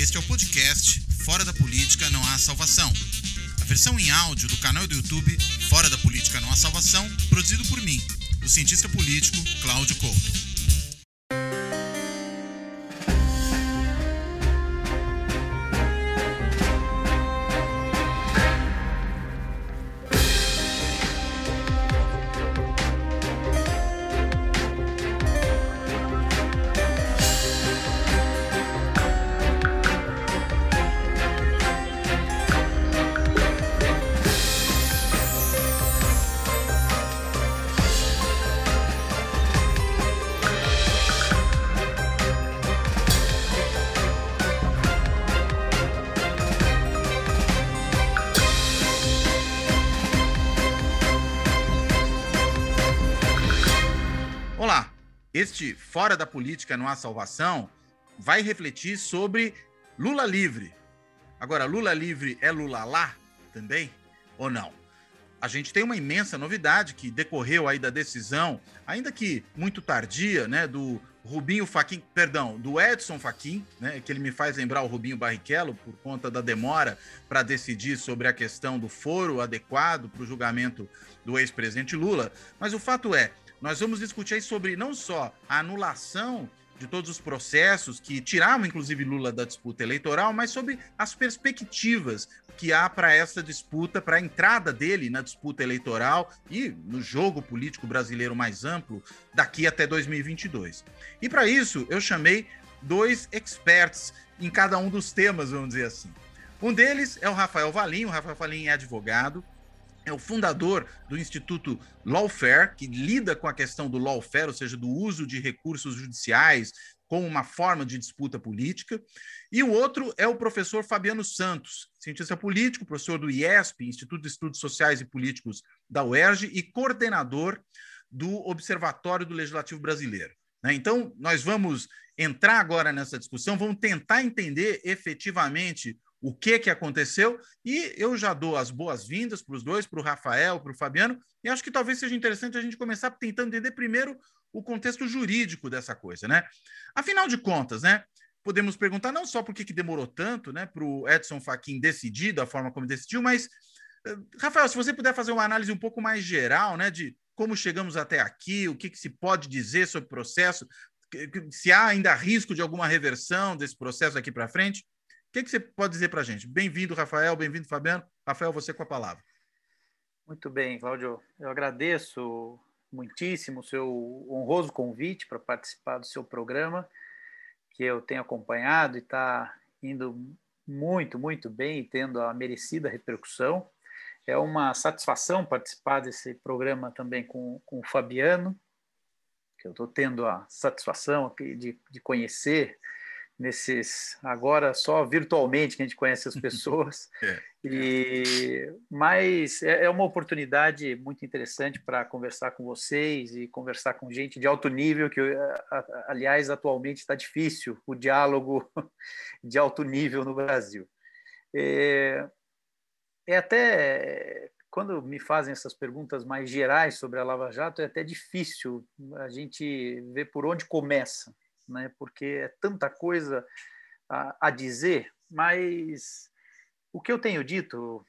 Este é o podcast Fora da Política Não Há Salvação. A versão em áudio do canal do YouTube Fora da Política Não Há Salvação, produzido por mim, o cientista político Cláudio Couto. Fora da Política Não Há Salvação vai refletir sobre Lula livre. Agora, Lula livre é Lula lá também ou não? A gente tem uma imensa novidade que decorreu aí da decisão, ainda que muito tardia, né, do Rubinho Faquin, perdão, do Edson Faquin, né, que ele me faz lembrar o Rubinho Barrichello por conta da demora para decidir sobre a questão do foro adequado para o julgamento do ex-presidente Lula. Mas o fato é, nós vamos discutir sobre não só a anulação de todos os processos que tiravam, inclusive, Lula da disputa eleitoral, mas sobre as perspectivas que há para essa disputa, para a entrada dele na disputa eleitoral e no jogo político brasileiro mais amplo daqui até 2022. E para isso, eu chamei dois experts em cada um dos temas, vamos dizer assim. Um deles é o Rafael Valim. O Rafael Valim é advogado, é o fundador do Instituto Lawfare, que lida com a questão do lawfare, ou seja, do uso de recursos judiciais como uma forma de disputa política. E o outro é o professor Fabiano Santos, cientista político, professor do IESP, Instituto de Estudos Sociais e Políticos da UERJ, e coordenador do Observatório do Legislativo Brasileiro. Né? Então, nós vamos entrar agora nessa discussão, vamos tentar entender efetivamente o que, que aconteceu, e eu já dou as boas-vindas para os dois, para o Rafael, para o Fabiano, e acho que talvez seja interessante a gente começar tentando entender primeiro o contexto jurídico dessa coisa, né? Afinal de contas, né? Podemos perguntar não só por que, que demorou tanto, né, para o Edson Fachin decidir da forma como decidiu, mas, eh, Rafael, se você puder fazer uma análise um pouco mais geral, né, de como chegamos até aqui, o que, que se pode dizer sobre o processo, se há ainda risco de alguma reversão desse processo aqui para frente, que, que você pode dizer para a gente? Bem-vindo, Rafael, bem-vindo, Fabiano. Rafael, você com a palavra. Muito bem, Cláudio. Eu agradeço muitíssimo o seu honroso convite para participar do seu programa, que eu tenho acompanhado e está indo muito, muito bem e tendo a merecida repercussão. É uma satisfação participar desse programa também com, com o Fabiano, que eu estou tendo a satisfação de, de conhecer nesses agora só virtualmente que a gente conhece as pessoas. É. e mas é, é uma oportunidade muito interessante para conversar com vocês e conversar com gente de alto nível que aliás atualmente está difícil o diálogo de alto nível no Brasil. É, é até quando me fazem essas perguntas mais gerais sobre a Lava Jato é até difícil a gente ver por onde começa né? porque é tanta coisa a, a dizer, mas o que eu tenho dito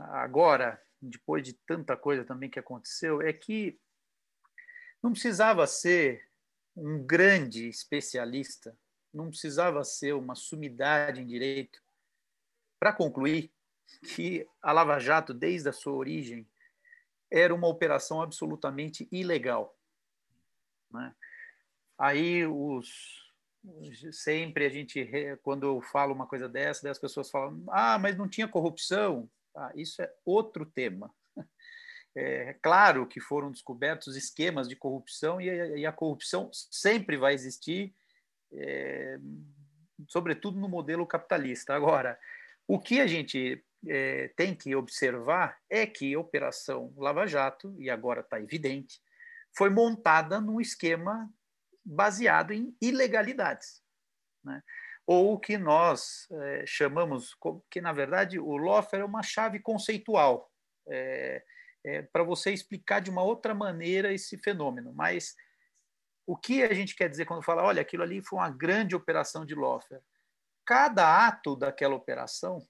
agora, depois de tanta coisa também que aconteceu, é que não precisava ser um grande especialista, não precisava ser uma sumidade em direito para concluir que a Lava Jato, desde a sua origem, era uma operação absolutamente ilegal. Né? Aí os sempre a gente quando eu falo uma coisa dessa, as pessoas falam: "Ah, mas não tinha corrupção". Ah, isso é outro tema. É claro que foram descobertos esquemas de corrupção e a, e a corrupção sempre vai existir, é, sobretudo no modelo capitalista. Agora, o que a gente é, tem que observar é que a Operação Lava Jato, e agora está evidente, foi montada num esquema baseado em ilegalidades. Né? Ou o que nós é, chamamos, que na verdade o lawfare é uma chave conceitual, é, é, para você explicar de uma outra maneira esse fenômeno. Mas o que a gente quer dizer quando fala, olha, aquilo ali foi uma grande operação de lawfare? cada ato daquela operação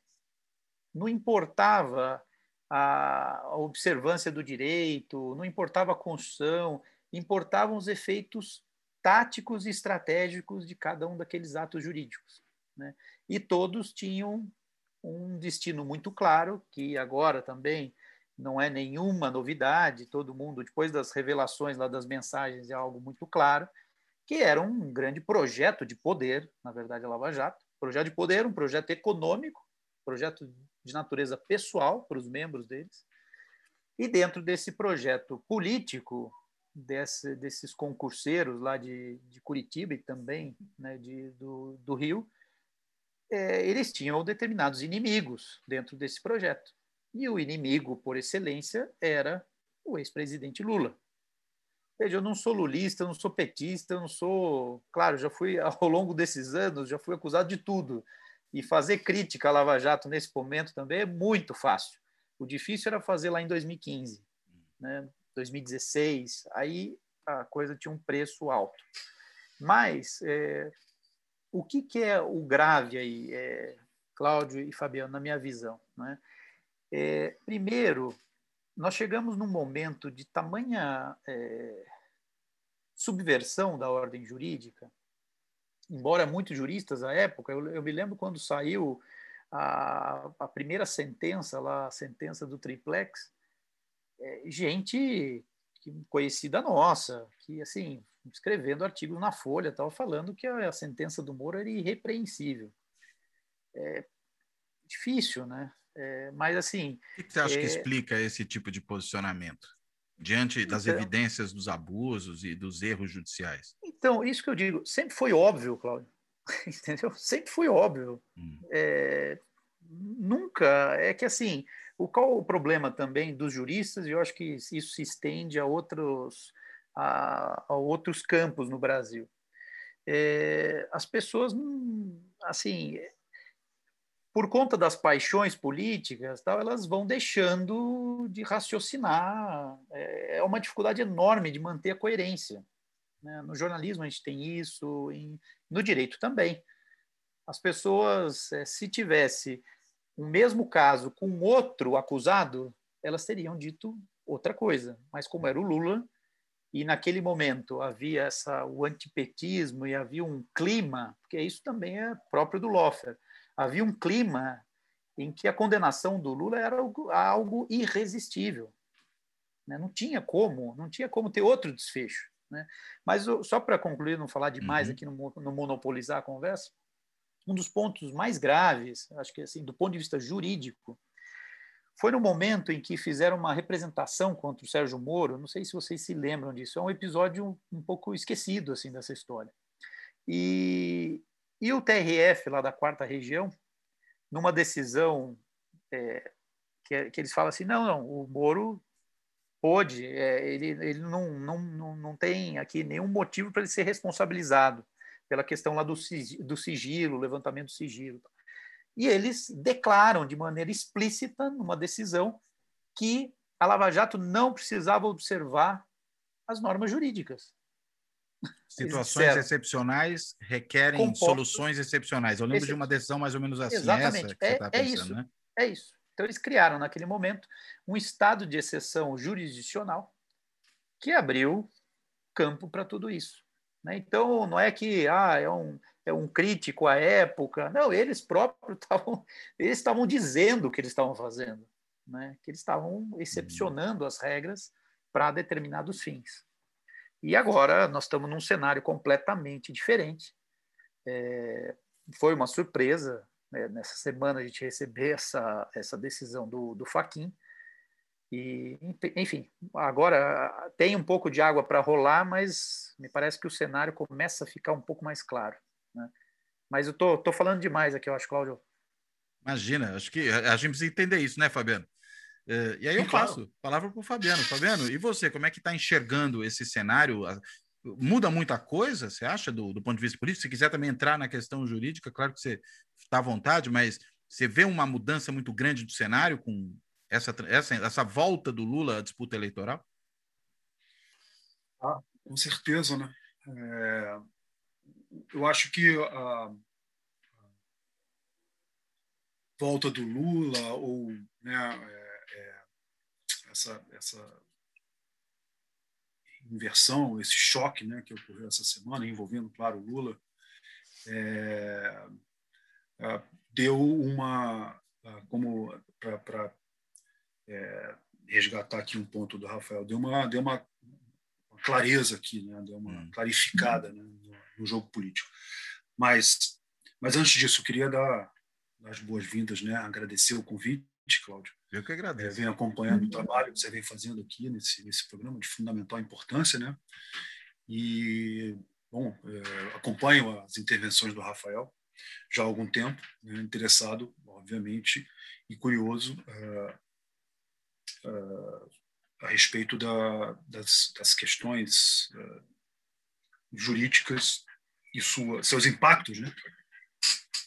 não importava a observância do direito, não importava a construção, importavam os efeitos táticos e estratégicos de cada um daqueles atos jurídicos. Né? E todos tinham um destino muito claro, que agora também não é nenhuma novidade, todo mundo, depois das revelações lá das mensagens, é algo muito claro, que era um grande projeto de poder, na verdade, a Lava Jato, projeto de poder, um projeto econômico, projeto de natureza pessoal para os membros deles, e dentro desse projeto político, desse, desses concurseiros lá de, de Curitiba e também né, de, do, do Rio, é, eles tinham determinados inimigos dentro desse projeto. E o inimigo, por excelência, era o ex-presidente Lula. Veja, eu não sou lulista, eu não sou petista, eu não sou. Claro, já fui, ao longo desses anos, já fui acusado de tudo. E fazer crítica à Lava Jato nesse momento também é muito fácil. O difícil era fazer lá em 2015, né? 2016, aí a coisa tinha um preço alto. Mas é, o que, que, é o grave aí, é, Cláudio e Fabiano, na minha visão? Né? É, primeiro, nós chegamos num momento de tamanha é, subversão da ordem jurídica, embora muitos juristas à época, eu, eu me lembro quando saiu a, a, primeira sentença, lá, a sentença do triplex, gente conhecida nossa, que assim escrevendo artigos na Folha, estava falando que a, a, sentença do Moro era irrepreensível. É difícil, né? É, mas assim. O que você acha é... que explica esse tipo de posicionamento? Diante das então, evidências dos abusos e dos erros judiciais? Então, isso que eu digo, sempre foi óbvio, Cláudio. Entendeu? Sempre foi óbvio. Hum. É, nunca. É que assim, o, qual o problema também dos juristas, e eu acho que isso se estende a outros, a, a outros campos no Brasil. É, as pessoas, assim, por conta das paixões políticas, tal, elas vão deixando de raciocinar. É, é uma dificuldade enorme de manter a coerência. Né? No jornalismo a gente tem isso, em, no direito também. As pessoas, é, se tivesse o mesmo caso com outro acusado, elas teriam dito outra coisa. Mas como era o Lula, e naquele momento havia essa, o antipetismo e havia um clima, porque isso também é próprio do Loffer, havia um clima em que a condenação do Lula era algo, algo irresistível. Né? Não tinha como, não tinha como ter outro desfecho. Né? Mas só para concluir, não falar demais uhum. aqui, no, no monopolizar a conversa, um dos pontos mais graves, acho que assim, do ponto de vista jurídico, foi no momento em que fizeram uma representação contra o Sérgio Moro. Não sei se vocês se lembram disso. É um episódio um, um pouco esquecido assim dessa história. E, e o TRF, lá da quarta região, numa decisão é, que, que, eles falam assim: não, não, o Moro pôde, é, ele, ele não, não, não, não tem aqui nenhum motivo para ele ser responsabilizado pela questão lá do, do sigilo, levantamento do sigilo. E eles declaram de maneira explícita, numa decisão, que a Lava Jato não precisava observar as normas jurídicas. Situações excepcionais requerem soluções excepcionais. Eu lembro de uma decisão mais ou menos assim. Exatamente. é, tá é isso. Né? É isso. Então, eles criaram, naquele momento, um estado de exceção jurisdicional que abriu campo para tudo isso. Né? Então, não é que ah, é, um, é um crítico à época. Não, eles próprios estavam eles estavam dizendo o que eles estavam fazendo, né? que eles estavam excepcionando as regras para determinados fins. E agora nós estamos num cenário completamente diferente. É, foi uma surpresa né, nessa semana a gente receber essa, essa decisão do, do Faquin. E, enfim, agora tem um pouco de água para rolar, mas me parece que o cenário começa a ficar um pouco mais claro. Né? Mas eu tô, tô falando demais aqui, eu acho, Cláudio. Imagina, acho que a gente precisa entender isso, né, Fabiano? Uh, e aí eu passo palavra para o Fabiano. Fabiano, e você, como é que está enxergando esse cenário? Muda muita coisa, você acha, do, do ponto de vista político? Se quiser também entrar na questão jurídica, claro que você está à vontade, mas você vê uma mudança muito grande do cenário com essa, essa, essa volta do Lula à disputa eleitoral? Ah, com certeza, né? É, eu acho que a, volta do Lula ou né, é, é, essa, essa inversão, esse choque né, que ocorreu essa semana, envolvendo, claro, o Lula, é, é deu uma, como para é, resgatar aqui um ponto do Rafael, deu uma, deu uma, clareza aqui, né, deu uma hum. clarificada né, no, no jogo político. Mas, mas antes disso, eu queria dar as boas-vindas, né, agradecer o convite, Cláudio. Eu que agradeço. É, venho acompanhando o trabalho que você vem fazendo aqui nesse, nesse programa de fundamental importância, né? E, bom, é, acompanho as intervenções do Rafael já há algum tempo, né, interessado, obviamente, e curioso uh, a respeito da, das, das, questões uh, jurídicas e sua, seus impactos né,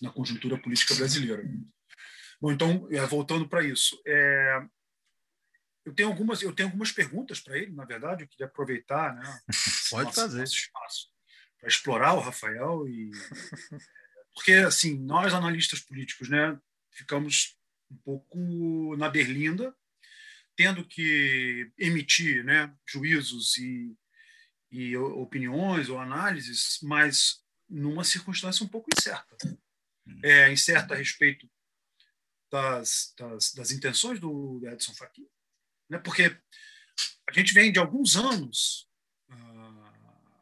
na conjuntura política brasileira. Bom, então, é, voltando para isso, é, eu tenho algumas eu tenho algumas perguntas para ele, na verdade, eu queria aproveitar, né? Pode nosso, fazer. Nosso espaço para explorar o Rafael e porque assim nós analistas políticos, né, ficamos um pouco na berlinda, tendo que emitir, né, juízos e, e opiniões ou análises, mas numa circunstância um pouco incerta. Hum. É, incerta a respeito das, das, das intenções do Edson Fachin, né? porque a gente vem de alguns anos ah,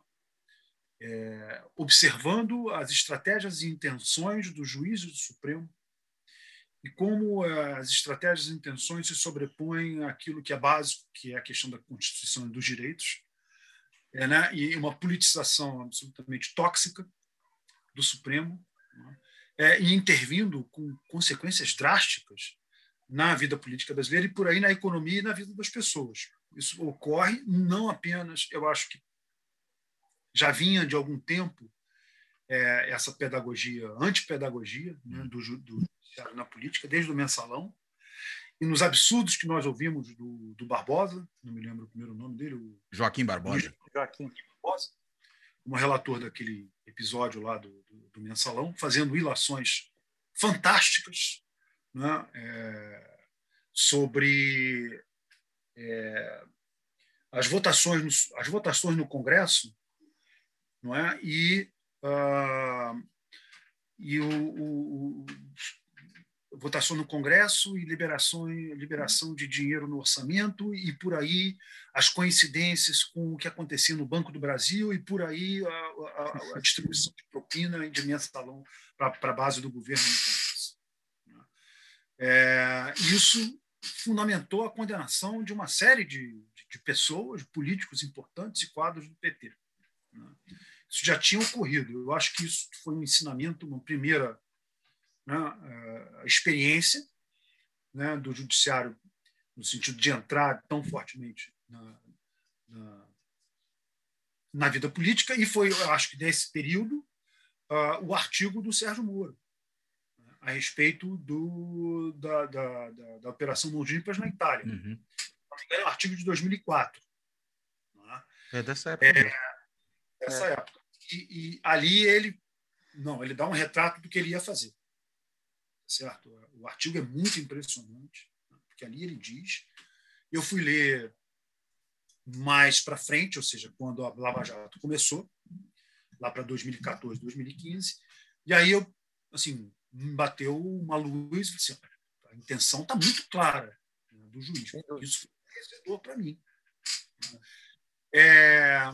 é, observando as estratégias e intenções do juiz do Supremo e como eh, as estratégias e intenções se sobrepõem àquilo que é básico, que é a questão da Constituição e dos direitos, é, né? e uma politização absolutamente tóxica do Supremo, né? é, e intervindo com consequências drásticas na vida política brasileira e por aí na economia e na vida das pessoas. Isso ocorre não apenas, eu acho que já vinha de algum tempo é, essa pedagogia, antipedagogia né, do, do na política, desde o mensalão, e nos absurdos que nós ouvimos do, do Barbosa, não me lembro o primeiro nome dele, o Joaquim Barbosa. Joaquim Barbosa, como relator daquele episódio lá do, do, do mensalão, fazendo ilações fantásticas né, é, sobre é, as votações no, as votações no Congresso, não é? E uh, e o, o, votação no Congresso e liberação, liberação de dinheiro no orçamento e por aí as coincidências com o que acontecia no Banco do Brasil e por aí a, a, a distribuição de propina e de mensalão para a base do governo no Congresso. É, isso fundamentou a condenação de uma série de, de pessoas, políticos importantes e quadros do PT. Né? Isso já tinha ocorrido. Eu acho que isso foi um ensinamento, uma primeira né, eh, a experiência né, do judiciário no sentido de entrar tão fortemente na, na, na vida política e foi, eu acho que nesse período, uh, o artigo do Sérgio Moro né, a respeito do, da, da, da, da Operação Mãos Limpas na Itália. Uhum. É um artigo de 2004. Né? É dessa época. É, dessa é. época. E, e, ali ele não, ele dá um retrato do que ele ia fazer certo? O artigo é muito impressionante, né? porque ali ele diz. Eu fui ler mais para frente, ou seja, quando a Lava Jato começou, lá para 2014, 2015, e aí eu, assim, me bateu uma luz, assim, a intenção está muito clara né, do juiz. Isso foi para mim. É,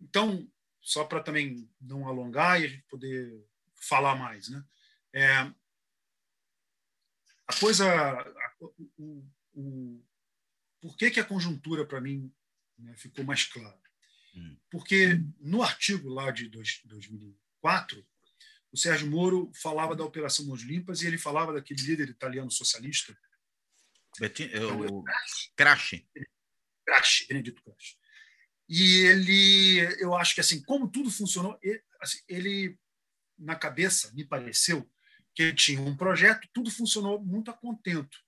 então, só para também não alongar e a gente poder falar mais, né? É, a coisa. A, o, o, por que, que a conjuntura, para mim, né, ficou mais clara? Hum. Porque no artigo lá de dois, 2004, o Sérgio Moro falava da Operação Mãos Limpas e ele falava daquele líder italiano socialista. Betin, é o Crash. Crash, Benedito Crash. E ele, eu acho que assim, como tudo funcionou, ele, assim, ele na cabeça, me pareceu, que tinha um projeto, tudo funcionou muito a contento.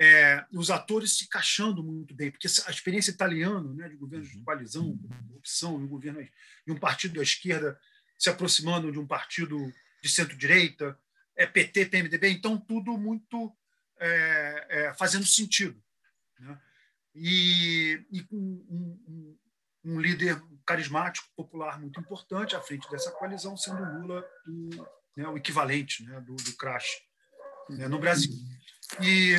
É, os atores se encaixando muito bem, porque a experiência italiana né, de governo de uhum. coalizão, corrupção, e um, governo, e um partido da esquerda se aproximando de um partido de centro-direita, é PT, PMDB, então tudo muito é, é, fazendo sentido. Né? E, e com um, um, um, líder carismático, popular muito importante à frente dessa coalizão, sendo Lula né, o equivalente né, do, do crash né, no Brasil. E,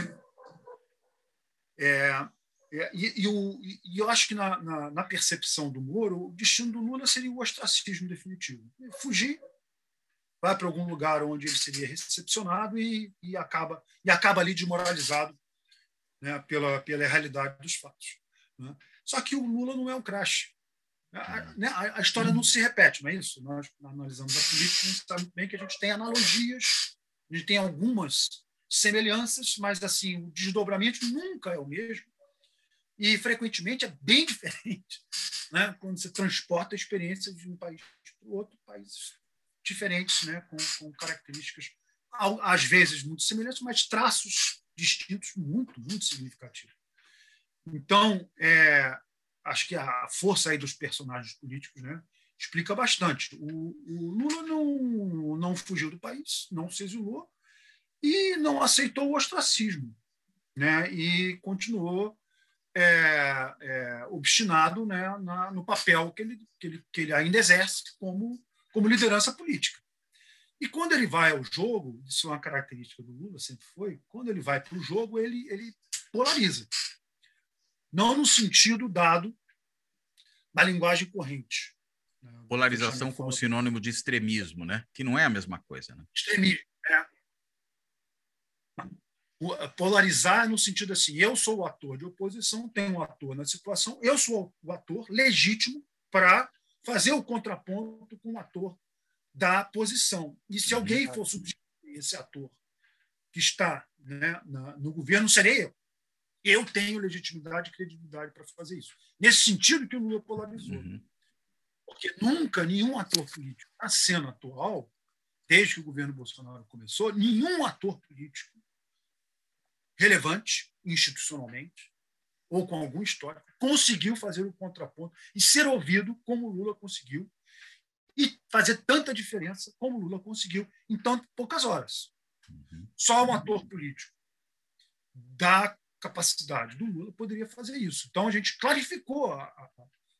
é, é, e, e, o, e, eu acho que na, na, na, percepção do Moro, o destino do Lula seria o ostracismo definitivo. Fugir, vai para algum lugar onde ele seria recepcionado e, e, acaba, e acaba ali desmoralizado né, pela, pela realidade dos fatos. Né? Só que o Lula não é um crash. A, é. né, a, a, história não se repete, não é isso? Nós analisamos a política, a gente sabe bem que a gente tem analogias, a gente tem algumas semelhanças, mas assim o desdobramento nunca é o mesmo e frequentemente é bem diferente né? quando você transporta experiências de um país para o outro, países diferentes, né? com, com características às vezes muito semelhantes, mas traços distintos muito, muito significativos. Então, é, acho que a força aí dos personagens políticos né, explica bastante. O, o, Lula não, não fugiu do país, não se exilou e não aceitou o ostracismo, né, e continuou é, é, obstinado né, na, no papel que ele, que, ele, que ele ainda exerce como, como liderança política. E quando ele vai ao jogo, isso é uma característica do Lula, sempre foi, quando ele vai para o jogo, ele, ele polariza. Não no sentido dado da linguagem corrente. Né? Polarização como sinônimo de extremismo, né? que não é a mesma coisa. Né? Extremismo, é polarizar no sentido assim, eu sou o ator de oposição, tem um ator na situação, eu sou o ator legítimo para fazer o contraponto com o ator da posição. E se alguém for substituir esse ator que está né, na, no governo, serei eu. Eu tenho legitimidade e credibilidade para fazer isso. Nesse sentido que o Lula polarizou. Uhum. Porque nunca nenhum ator político, na cena atual, desde que o governo Bolsonaro começou, nenhum ator político relevante institucionalmente ou com algum histórico, conseguiu fazer o contraponto e ser ouvido como Lula conseguiu e fazer tanta diferença como Lula conseguiu em tão poucas horas. Uhum. Só um ator político da capacidade do Lula poderia fazer isso. Então a gente clarificou a, a,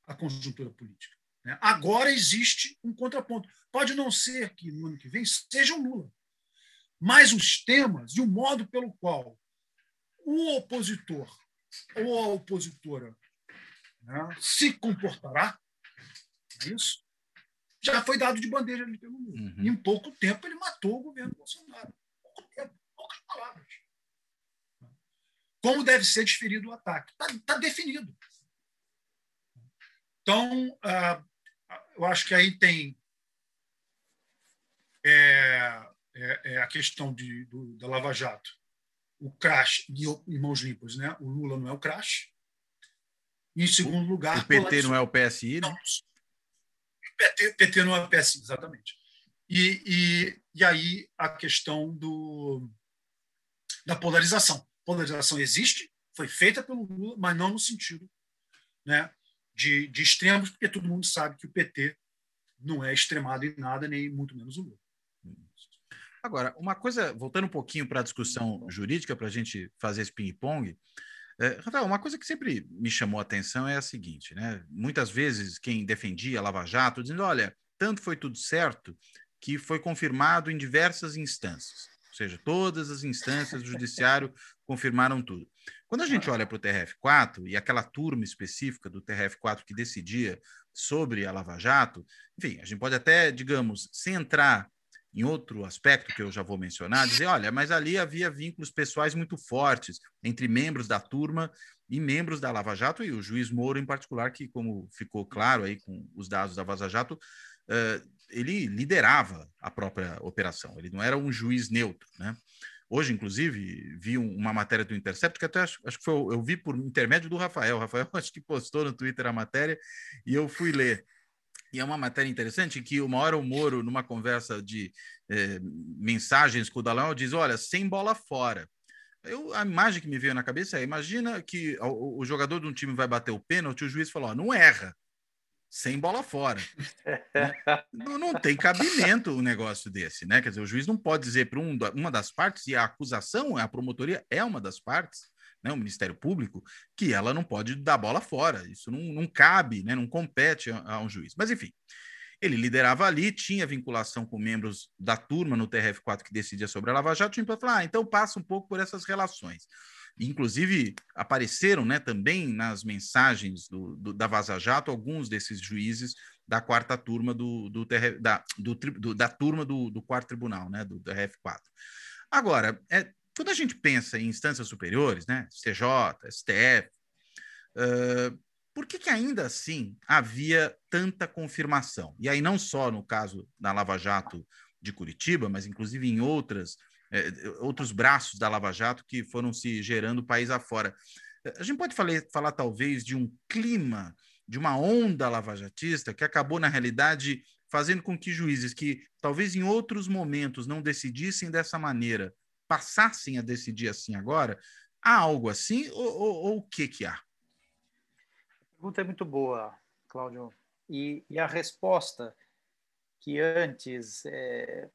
a conjuntura política. Né? Agora existe um contraponto. Pode não ser que no ano que vem seja o Lula, mas os temas e o modo pelo qual o opositor ou a opositora né, se comportará, é isso? Já foi dado de bandeja ali pelo mundo. Uhum. Em pouco tempo ele matou o governo Bolsonaro. Pouco tempo, poucas palavras. Como deve ser desferido o ataque? Está tá definido. Então, uh, eu acho que aí tem é, é, é a questão de, do, da Lava Jato o crash de mãos limpas, né? O Lula não é o crash. Em segundo lugar, o PT não é o PSI, né? O PT, PT não é o PSI, exatamente. E, e, e aí a questão do, da polarização. Polarização existe, foi feita pelo Lula, mas não no sentido né, de, de extremos, porque todo mundo sabe que o PT não é extremado em nada, nem muito menos o Lula. Agora, uma coisa, voltando um pouquinho para a discussão jurídica, para a gente fazer esse ping-pong, é, Rafael, uma coisa que sempre me chamou a atenção é a seguinte, né? Muitas vezes quem defendia Lava Jato dizendo, olha, tanto foi tudo certo que foi confirmado em diversas instâncias, ou seja, todas as instâncias do judiciário confirmaram tudo. Quando a gente olha para o TRF4 e aquela turma específica do TRF4 que decidia sobre a Lava Jato, enfim, a gente pode até, digamos, sem entrar em outro aspecto que eu já vou mencionar, dizer, olha, mas ali havia vínculos pessoais muito fortes entre membros da turma e membros da Lava Jato e o juiz Moro em particular, que como ficou claro aí com os dados da Vaza Jato, uh, ele liderava a própria operação, ele não era um juiz neutro, né? Hoje, inclusive, vi uma matéria do Intercept, que até acho, acho que foi, eu vi por intermédio do Rafael. O Rafael acho que postou no Twitter a matéria e eu fui ler. E é uma matéria interessante que uma hora o Moro, numa conversa de eh, mensagens com o Dalão, diz: olha, sem bola fora. Eu, a imagem que me veio na cabeça é: imagina que o, o jogador de um time vai bater o pênalti, o juiz falou: não erra. Sem bola fora. Né? não, não, tem cabimento um negócio desse, né? Quer dizer, o juiz não pode dizer para um, uma das partes, e a acusação, a promotoria é uma das partes, né, o Ministério Público, que ela não pode dar bola fora. Isso não, não cabe, né, não compete a, a um juiz. Mas, enfim, ele liderava ali, tinha vinculação com membros da turma no TRF4 que decidia sobre a Lava Jato, para falar, ah, então passa um pouco por essas relações. Inclusive, apareceram né, também nas mensagens do, do, da Vaza Jato alguns desses juízes da quarta turma do, do, da, do, da turma do, quarto tribunal, né, do, do RF4. Agora, é, quando a gente pensa em instâncias superiores, né, CJ, STF, uh, por que, que ainda assim havia tanta confirmação? E aí não só no caso da Lava Jato de Curitiba, mas inclusive em outras é, outros braços da Lava Jato que foram se gerando país afora. A gente pode falar, falar talvez de um clima, de uma onda lavajatista que acabou, na realidade, fazendo com que juízes que talvez em outros momentos não decidissem dessa maneira, passassem a decidir assim agora? Há algo assim ou, ou, ou o que, que há? A pergunta é muito boa, Cláudio. E, e a resposta que antes é,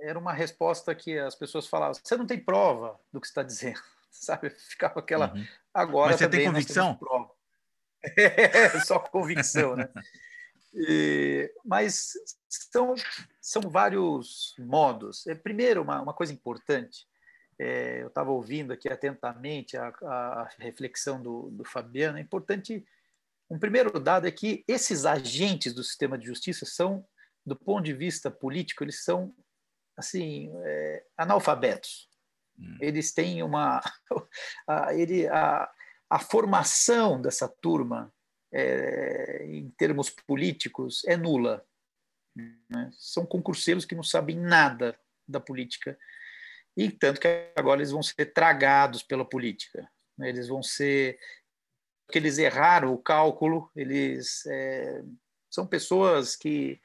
era uma resposta que as pessoas falavam: você não tem prova do que está dizendo, sabe? Ficava aquela. Uhum. Agora Mas você tem convicção? É, só convicção, né? E, mas são, são vários modos. É, primeiro, uma, uma coisa importante, é, eu estava ouvindo aqui atentamente a, a reflexão do, do Fabiano, é importante. Um primeiro dado é que esses agentes do sistema de justiça são, do ponto de vista político, eles são assim, é, analfabetos. Hum. Eles têm uma. A, ele, a, a formação dessa turma, é, em termos políticos, é nula. Né? São concurseiros que não sabem nada da política. E tanto que agora eles vão ser tragados pela política. Né? Eles vão ser. Porque eles erraram o cálculo, eles. É, são pessoas que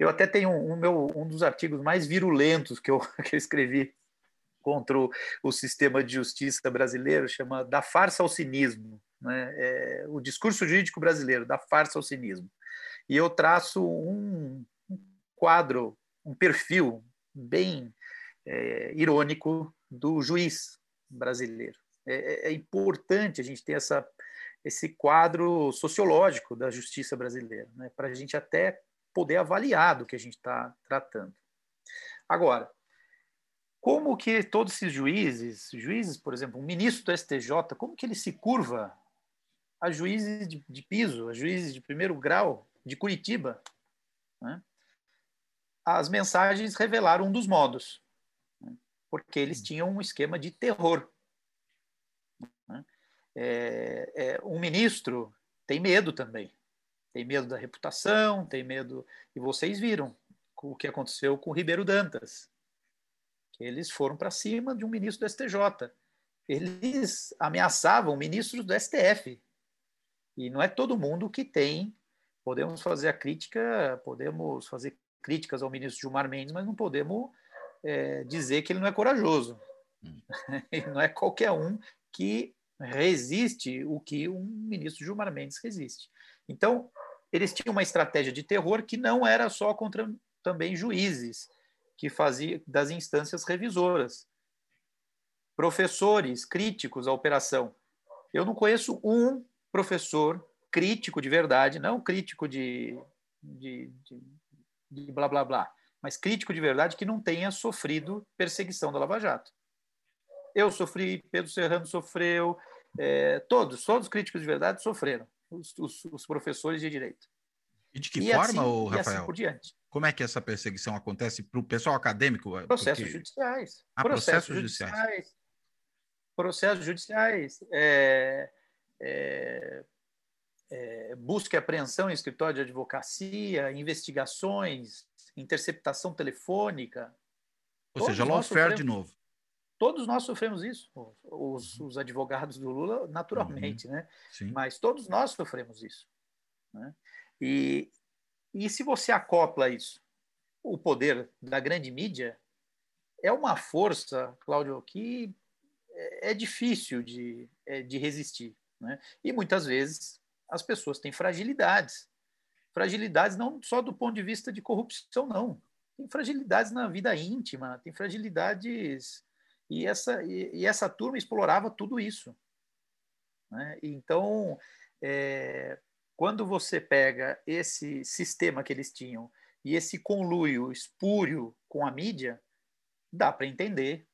eu até tenho um, um, meu, um dos artigos mais virulentos que eu, que eu escrevi contra o, o, sistema de justiça brasileiro, chama Da Farsa ao Cinismo, né? É, o discurso jurídico brasileiro, da farsa ao cinismo. E eu traço um, um quadro, um perfil bem é, irônico do juiz brasileiro. É, é, é importante a gente ter essa, esse quadro sociológico da justiça brasileira, né? para a gente até poder avaliar do que a gente está tratando. Agora, como que todos esses juízes, juízes, por exemplo, um ministro do STJ, como que ele se curva a juízes de, de piso, a juízes de primeiro grau de Curitiba? Né? As mensagens revelaram um dos modos, né? porque eles tinham um esquema de terror. Né? É, é, um ministro tem medo também tem medo da reputação, tem medo. E vocês viram o que aconteceu com o Ribeiro Dantas. Eles foram para cima de um ministro do STJ. Eles ameaçavam ministros do STF. E não é todo mundo que tem. Podemos fazer a crítica, podemos fazer críticas ao ministro Gilmar Mendes, mas não podemos é, dizer que ele não é corajoso. Hum. não é qualquer um que resiste o que um ministro Gilmar Mendes resiste. Então, eles tinham uma estratégia de terror que não era só contra também juízes, que fazia das instâncias revisoras, professores críticos à operação. Eu não conheço um professor crítico de verdade, não crítico de, de, de, de blá blá blá, mas crítico de verdade que não tenha sofrido perseguição da Lava Jato. Eu sofri, Pedro Serrano sofreu, é, todos, todos os críticos de verdade sofreram os, os, os professores de direito. E de que e forma, assim, Rafael? Assim por diante. Como é que essa perseguição acontece para o pessoal acadêmico? Processos Porque... judiciais. Ah, processos, processos judiciais. judiciais. Processos judiciais. É, é, é, busca e apreensão em escritório de advocacia, investigações, interceptação telefônica. Ou seja, lawfare de novo. Todos nós sofremos isso, os, os advogados do Lula, naturalmente, uhum. né? Sim. Mas todos nós sofremos isso. Né? E, e se você acopla isso, o poder da grande mídia é uma força, Cláudio, que é, é difícil de, é, de resistir. Né? E muitas vezes as pessoas têm fragilidades. fragilidades não só do ponto de vista de corrupção, não. Tem fragilidades na vida íntima, tem fragilidades. E essa, e, e essa turma explorava tudo isso. Né? Então, é, quando você pega esse sistema que eles tinham e esse conluio espúrio com a mídia, dá para entender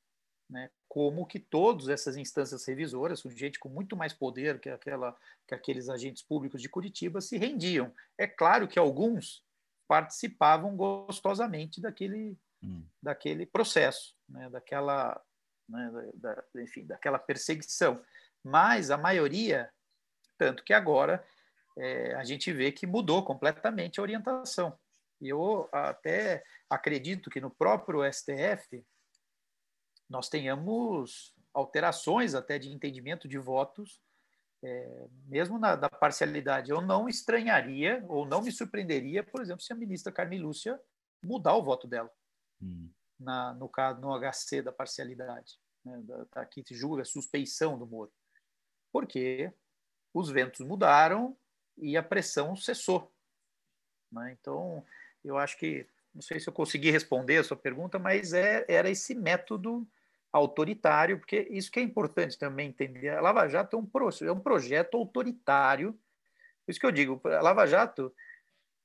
né, como que todas essas instâncias revisoras, com gente com muito mais poder que, aquela, que aqueles agentes públicos de Curitiba, se rendiam. É claro que alguns participavam gostosamente daquele, hum. daquele processo, né, daquela, né, da, enfim, daquela perseguição. Mas a maioria, tanto que agora é, a gente vê que mudou completamente a orientação. E eu até acredito que no próprio STF nós tenhamos alterações até de entendimento de votos, é, mesmo na da parcialidade. Eu não estranharia ou não me surpreenderia, por exemplo, se a ministra Carmen Lúcia mudar o voto dela hum. Na, no caso no HC da parcialidade, né, da, da, que julga a suspeição do Moro, porque os ventos mudaram e a pressão cessou. Né? Então, eu acho que não sei se eu consegui responder a sua pergunta, mas é, era esse método autoritário, porque isso que é importante também entender. A Lava Jato é um, pro, é um projeto autoritário. Por isso que eu digo, a Lava Jato,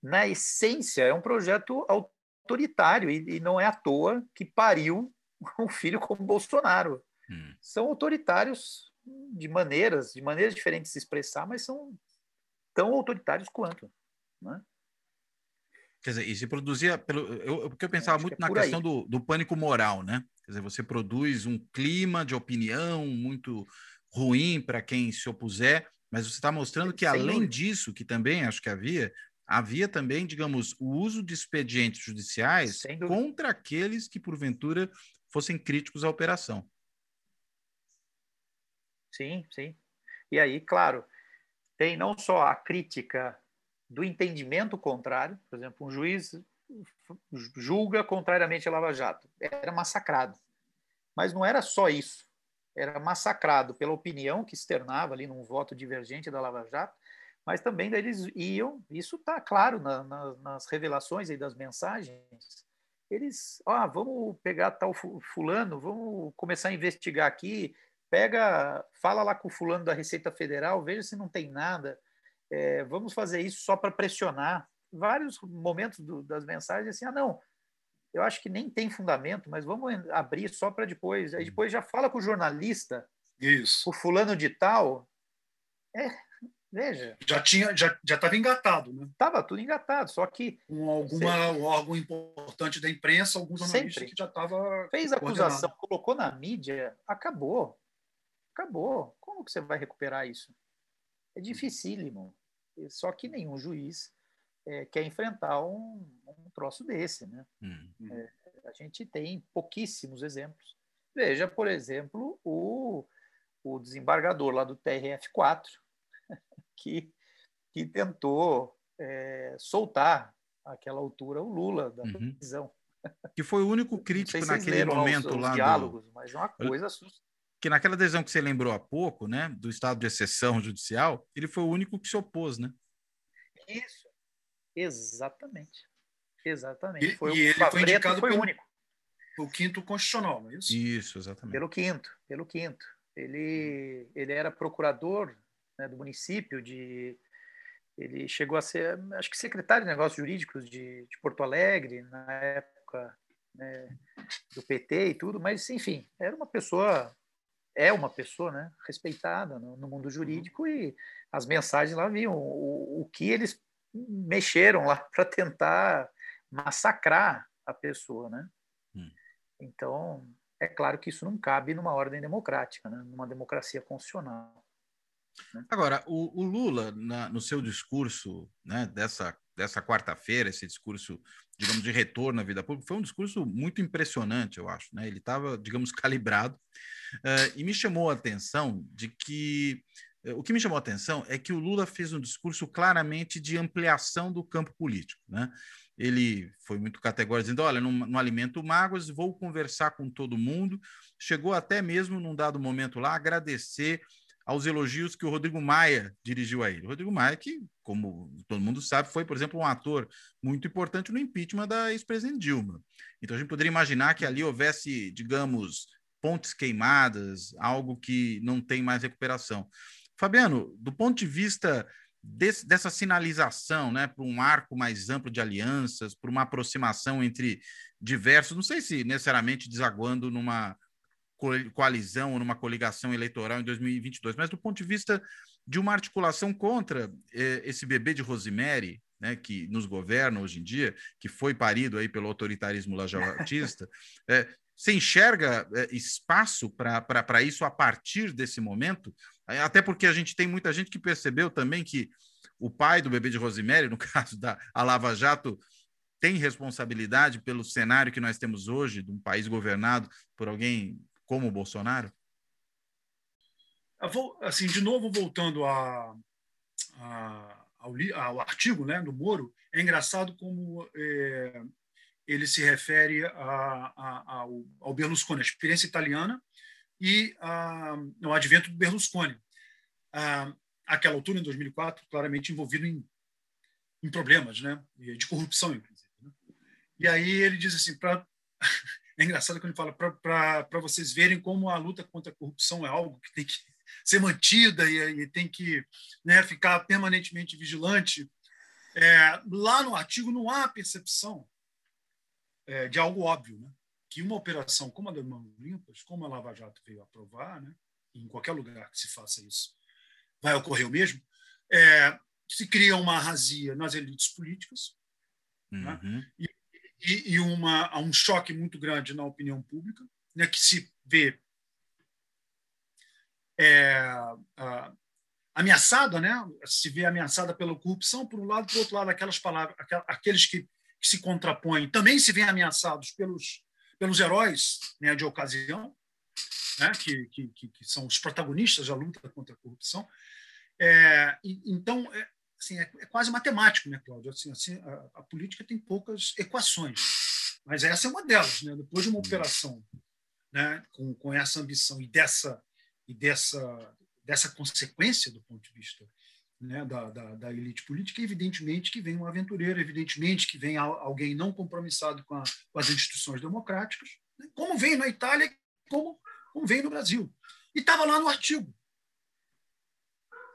na essência, é um projeto autoritário e, e não é à toa que pariu um filho como Bolsonaro. Hum. São autoritários de maneiras, de maneiras diferentes de se expressar, mas são tão autoritários quanto. Né? Quer dizer, e se produzia pelo. Eu, porque eu pensava muito é na questão do, do pânico moral, né? Quer dizer, você produz um clima de opinião muito ruim para quem se opuser, mas você está mostrando que, além disso, que também acho que havia, havia também, digamos, o uso de expedientes judiciais contra aqueles que, porventura, fossem críticos à operação. Sim, sim. E aí, claro, tem não só a crítica do entendimento contrário, por exemplo, um juiz julga contrariamente a Lava Jato. Era massacrado. Mas não era só isso. Era massacrado pela opinião que externava ali num voto divergente da Lava Jato, mas também eles iam, isso está claro na, na, nas revelações aí das mensagens, eles, ah, vamos pegar tal fulano, vamos começar a investigar aqui, pega, fala lá com o fulano da Receita Federal, veja se não tem nada, é, vamos fazer isso só para pressionar vários momentos do, das mensagens assim, ah, não, eu acho que nem tem fundamento, mas vamos abrir só para depois. Aí depois já fala com o jornalista, isso. o fulano de tal. É, veja. Já tinha, já já estava engatado, né? Tava tudo engatado, só que com alguma um órgão importante da imprensa, alguns jornalistas sempre. que já estava fez a acusação, colocou na mídia, acabou, acabou. Como que você vai recuperar isso? É dificílimo. Só que nenhum juiz é, quer enfrentar um, um troço desse. Né? Hum. É, a gente tem pouquíssimos exemplos. Veja, por exemplo, o, o desembargador lá do TRF4, que, que tentou é, soltar àquela altura o Lula da uhum. prisão. Que foi o único crítico naquele momento os, os lá. diálogos, do... mas é uma coisa que naquela decisão que você lembrou há pouco, né, do estado de exceção judicial, ele foi o único que se opôs, né? Isso, exatamente, exatamente. E, foi, e ele foi indicado foi pelo, único. O quinto constitucional, não é isso? Isso, exatamente. Pelo quinto, pelo quinto. Ele, ele era procurador né, do município de ele chegou a ser, acho que secretário de negócios jurídicos de, de Porto Alegre na época né, do PT e tudo, mas enfim, era uma pessoa é uma pessoa né, respeitada no, no mundo jurídico e as mensagens lá viam o, o que eles mexeram lá para tentar massacrar a pessoa, né? Hum. Então, é claro que isso não cabe numa ordem democrática, né? numa democracia constitucional. Né? Agora, o, o Lula, na, no seu discurso né, dessa, dessa quarta-feira, esse discurso, digamos, de retorno à vida pública, foi um discurso muito impressionante, eu acho. Né? Ele estava, digamos, calibrado uh, e me chamou a atenção de que uh, o que me chamou a atenção é que o Lula fez um discurso claramente de ampliação do campo político. Né? Ele foi muito categórico, dizendo: olha, não, não alimento mágoas, vou conversar com todo mundo. Chegou até mesmo, num dado momento lá, agradecer aos elogios que o Rodrigo Maia dirigiu a ele. O Rodrigo Maia, que, como todo mundo sabe, foi, por exemplo, um ator muito importante no impeachment da ex-presidente Dilma. Então a gente poderia imaginar que ali houvesse, digamos, pontes queimadas, algo que não tem mais recuperação. Fabiano, do ponto de vista desse, dessa sinalização, né, para um arco mais amplo de alianças, para uma aproximação entre diversos, não sei se necessariamente desaguando numa coalizão ou numa coligação eleitoral em 2022, mas do ponto de vista de uma articulação contra eh, esse bebê de Rosemary, né, que nos governa hoje em dia, que foi parido aí pelo autoritarismo lajatista, é, você enxerga é, espaço para isso a partir desse momento? Até porque a gente tem muita gente que percebeu também que o pai do bebê de Rosemary, no caso da Lava Jato, tem responsabilidade pelo cenário que nós temos hoje, de um país governado por alguém como o Bolsonaro? Vou, assim, de novo, voltando a, a, ao, ao, artigo né, do Moro, é engraçado como é, ele se refere a, a, ao, ao, Berlusconi, a experiência italiana e a, o advento do Berlusconi. A, aquela altura, em 2004, claramente envolvido em, em problemas né, de corrupção, inclusive. Né? E aí ele diz assim, pra, é engraçado quando ele fala para vocês verem como a luta contra a corrupção é algo que tem que ser mantida e, e tem que né, ficar permanentemente vigilante. É, lá no artigo não há percepção é, de algo óbvio, né? que uma operação como a da Mãos Limpas, como a Lava Jato veio aprovar, né? em qualquer lugar que se faça isso, vai ocorrer o mesmo, é, se cria uma razia nas elites políticas né? uhum. né? e, e, e uma, um choque muito grande na opinião pública, né? que se vê é, ameaçada, né? se vê ameaçada pela corrupção, por um lado, por outro lado, aquelas palavras, aqueles que que se contrapõem também se veem ameaçados pelos, pelos heróis né, de ocasião, né, que, que, que, são os protagonistas da luta contra a corrupção. É, então, é, assim, é, é, quase matemático, né, Cláudio? Assim, assim, a, a, política tem poucas equações, mas essa é uma delas. Né? Depois de uma operação né, com, com essa ambição e dessa, e dessa, dessa consequência do ponto de vista né, da, da, da, elite política, evidentemente que vem um aventureiro, evidentemente que vem alguém não compromissado com, a, com as instituições democráticas, né, como vem na Itália, como, como vem no Brasil. E estava lá no artigo.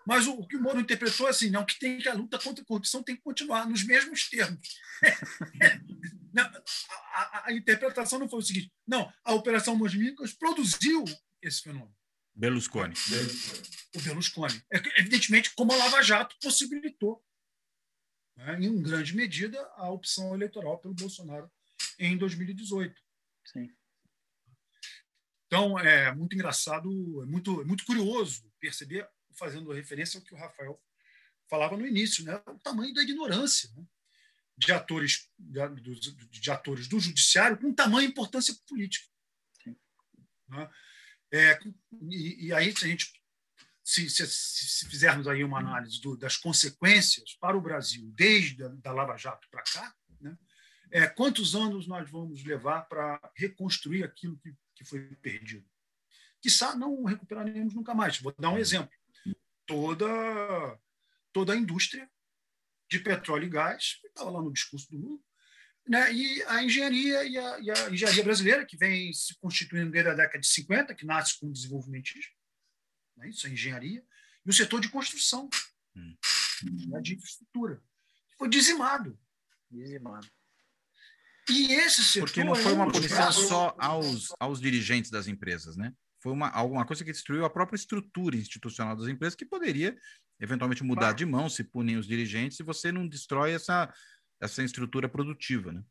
Mas o, o, que o Moro interpretou é assim, não, que tem que a luta contra a corrupção tem que continuar nos mesmos termos. a, a, a, interpretação não foi o seguinte, não, a Operação Mosmicas produziu esse fenômeno. Berlusconi. O Berlusconi. É evidentemente, como a Lava Jato possibilitou, né, em grande medida, a opção eleitoral pelo Bolsonaro em 2018. Sim. Então, é muito engraçado, é muito, é muito curioso perceber, fazendo referência ao que o Rafael falava no início, né, o tamanho da ignorância né, de, atores, de, de, atores do judiciário com tamanha importância política. Né? É, e, e, aí, se a gente se, se, se fizermos aí uma análise do, das consequências para o Brasil desde a da Lava Jato para cá, né, é, quantos anos nós vamos levar para reconstruir aquilo que, que foi perdido? Quizá não recuperaremos nunca mais. Vou dar um exemplo. Toda, toda a indústria de petróleo e gás, estava lá no discurso do Lula, né? e a engenharia e a, e a, engenharia brasileira, que vem se constituindo desde a década de 50, que nasce com o desenvolvimentismo, né? isso é engenharia, e o setor de construção, hum. né? de infraestrutura, que foi dizimado. Dizimado. E esse setor. Porque não foi uma punição só aos, aos dirigentes das empresas, né? Foi uma, alguma coisa que destruiu a própria estrutura institucional das empresas, que poderia eventualmente mudar claro. de mão se punem os dirigentes, se você não destrói essa, essa estrutura produtiva. Né?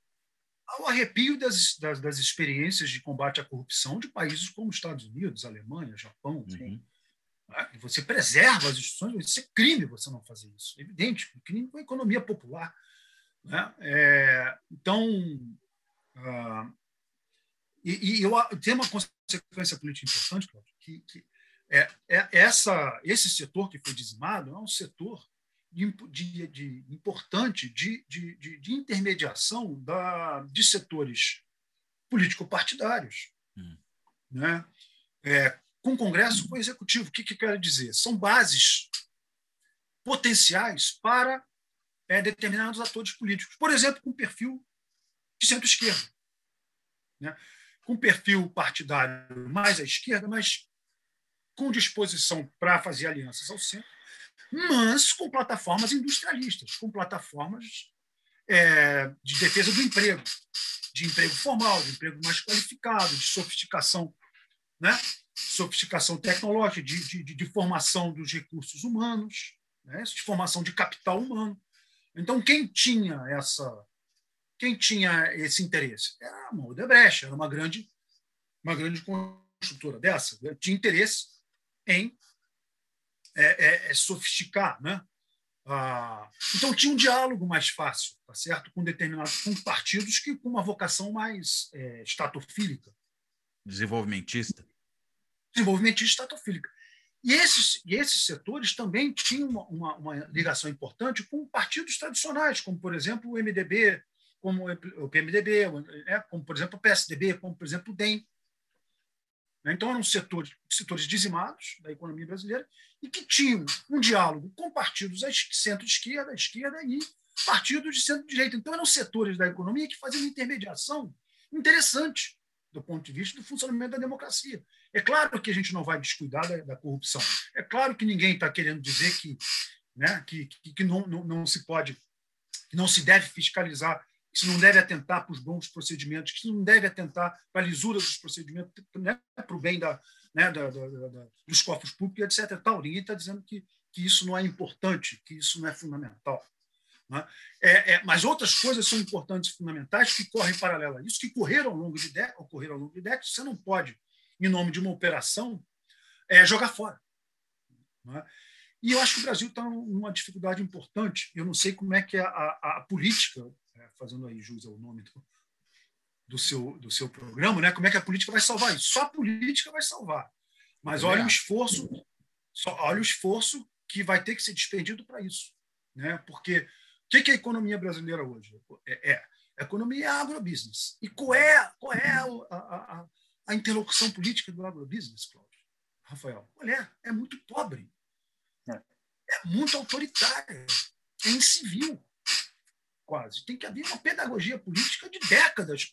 Ao arrepio das, das, das, experiências de combate à corrupção de países como Estados Unidos, Alemanha, Japão. Uhum. Né? Você preserva as instituições, isso é crime você não fazer isso. É evidente, crime com a economia popular. Né? É, então, uh, e, e eu, tem uma consequência política importante, Cláudio, que, que é, é, essa, esse setor que foi dizimado é um setor de, de, importante de, de, de, intermediação da, de setores político-partidários. Hum. Né? É, com o Congresso com o Executivo. O que, que quero dizer? São bases potenciais para é, determinados atores políticos. Por exemplo, com perfil de centro-esquerda. Né? Com perfil partidário mais à esquerda, mas com disposição para fazer alianças ao centro, mas com plataformas industrialistas, com plataformas é, de defesa do emprego, de emprego formal, de emprego mais qualificado, de sofisticação, né? sofisticação tecnológica, de, de, de formação dos recursos humanos, né? de formação de capital humano. Então, quem tinha essa, quem tinha esse interesse? Era a Odebrecht, era uma grande, uma grande construtora dessa, tinha interesse em é, é, é sofisticar, né? Ah, então tinha um diálogo mais fácil, tá certo, com determinados com partidos que com uma vocação mais é, estatofílica, desenvolvimentista, desenvolvimentista estatofílica. E esses, e esses setores também tinham uma, uma, uma, ligação importante com partidos tradicionais, como, por exemplo, o MDB, como o PMDB, né? como, por exemplo, o PSDB, como, por exemplo, o DEM. Né? Então, eram setores, setores dizimados da economia brasileira e que tinham um diálogo com partidos centro-esquerda, esquerda e partidos de centro-direita. Então, eram setores da economia que faziam uma intermediação interessante do ponto de vista do funcionamento da democracia. É claro que a gente não vai descuidar da, da corrupção. É claro que ninguém está querendo dizer que, né, que, que, que não, não, não, se pode, que não se deve fiscalizar, que não deve atentar para os bons procedimentos, que não deve atentar para a lisura dos procedimentos, né, para o bem da, né, da, da, da, dos cofres públicos, etc. Tal. Ninguém está dizendo que, que isso não é importante, que isso não é fundamental. Né? É, é, mas outras coisas são importantes e fundamentais que correm paralelo a isso, que correram ao longo de décadas, ocorreram ao longo de décadas, você não pode em nome de uma operação, é, jogar fora. É? E eu acho que o Brasil está numa dificuldade importante. Eu não sei como é que a, a, a política, é, fazendo aí jus ao nome do, do, seu, do seu programa, né? como é que a política vai salvar isso. Só a política vai salvar. Mas olha o esforço, só, olha o esforço que vai ter que ser despendido para isso. Né? Porque o que é a economia brasileira hoje? É, é a economia é agrobusiness. E qual é, qual é a, a, a interlocução política do agrobusiness, Cláudio? Rafael, olha, é muito pobre. É, é muito autoritária. É incivil, quase. Tem que haver uma pedagogia política de décadas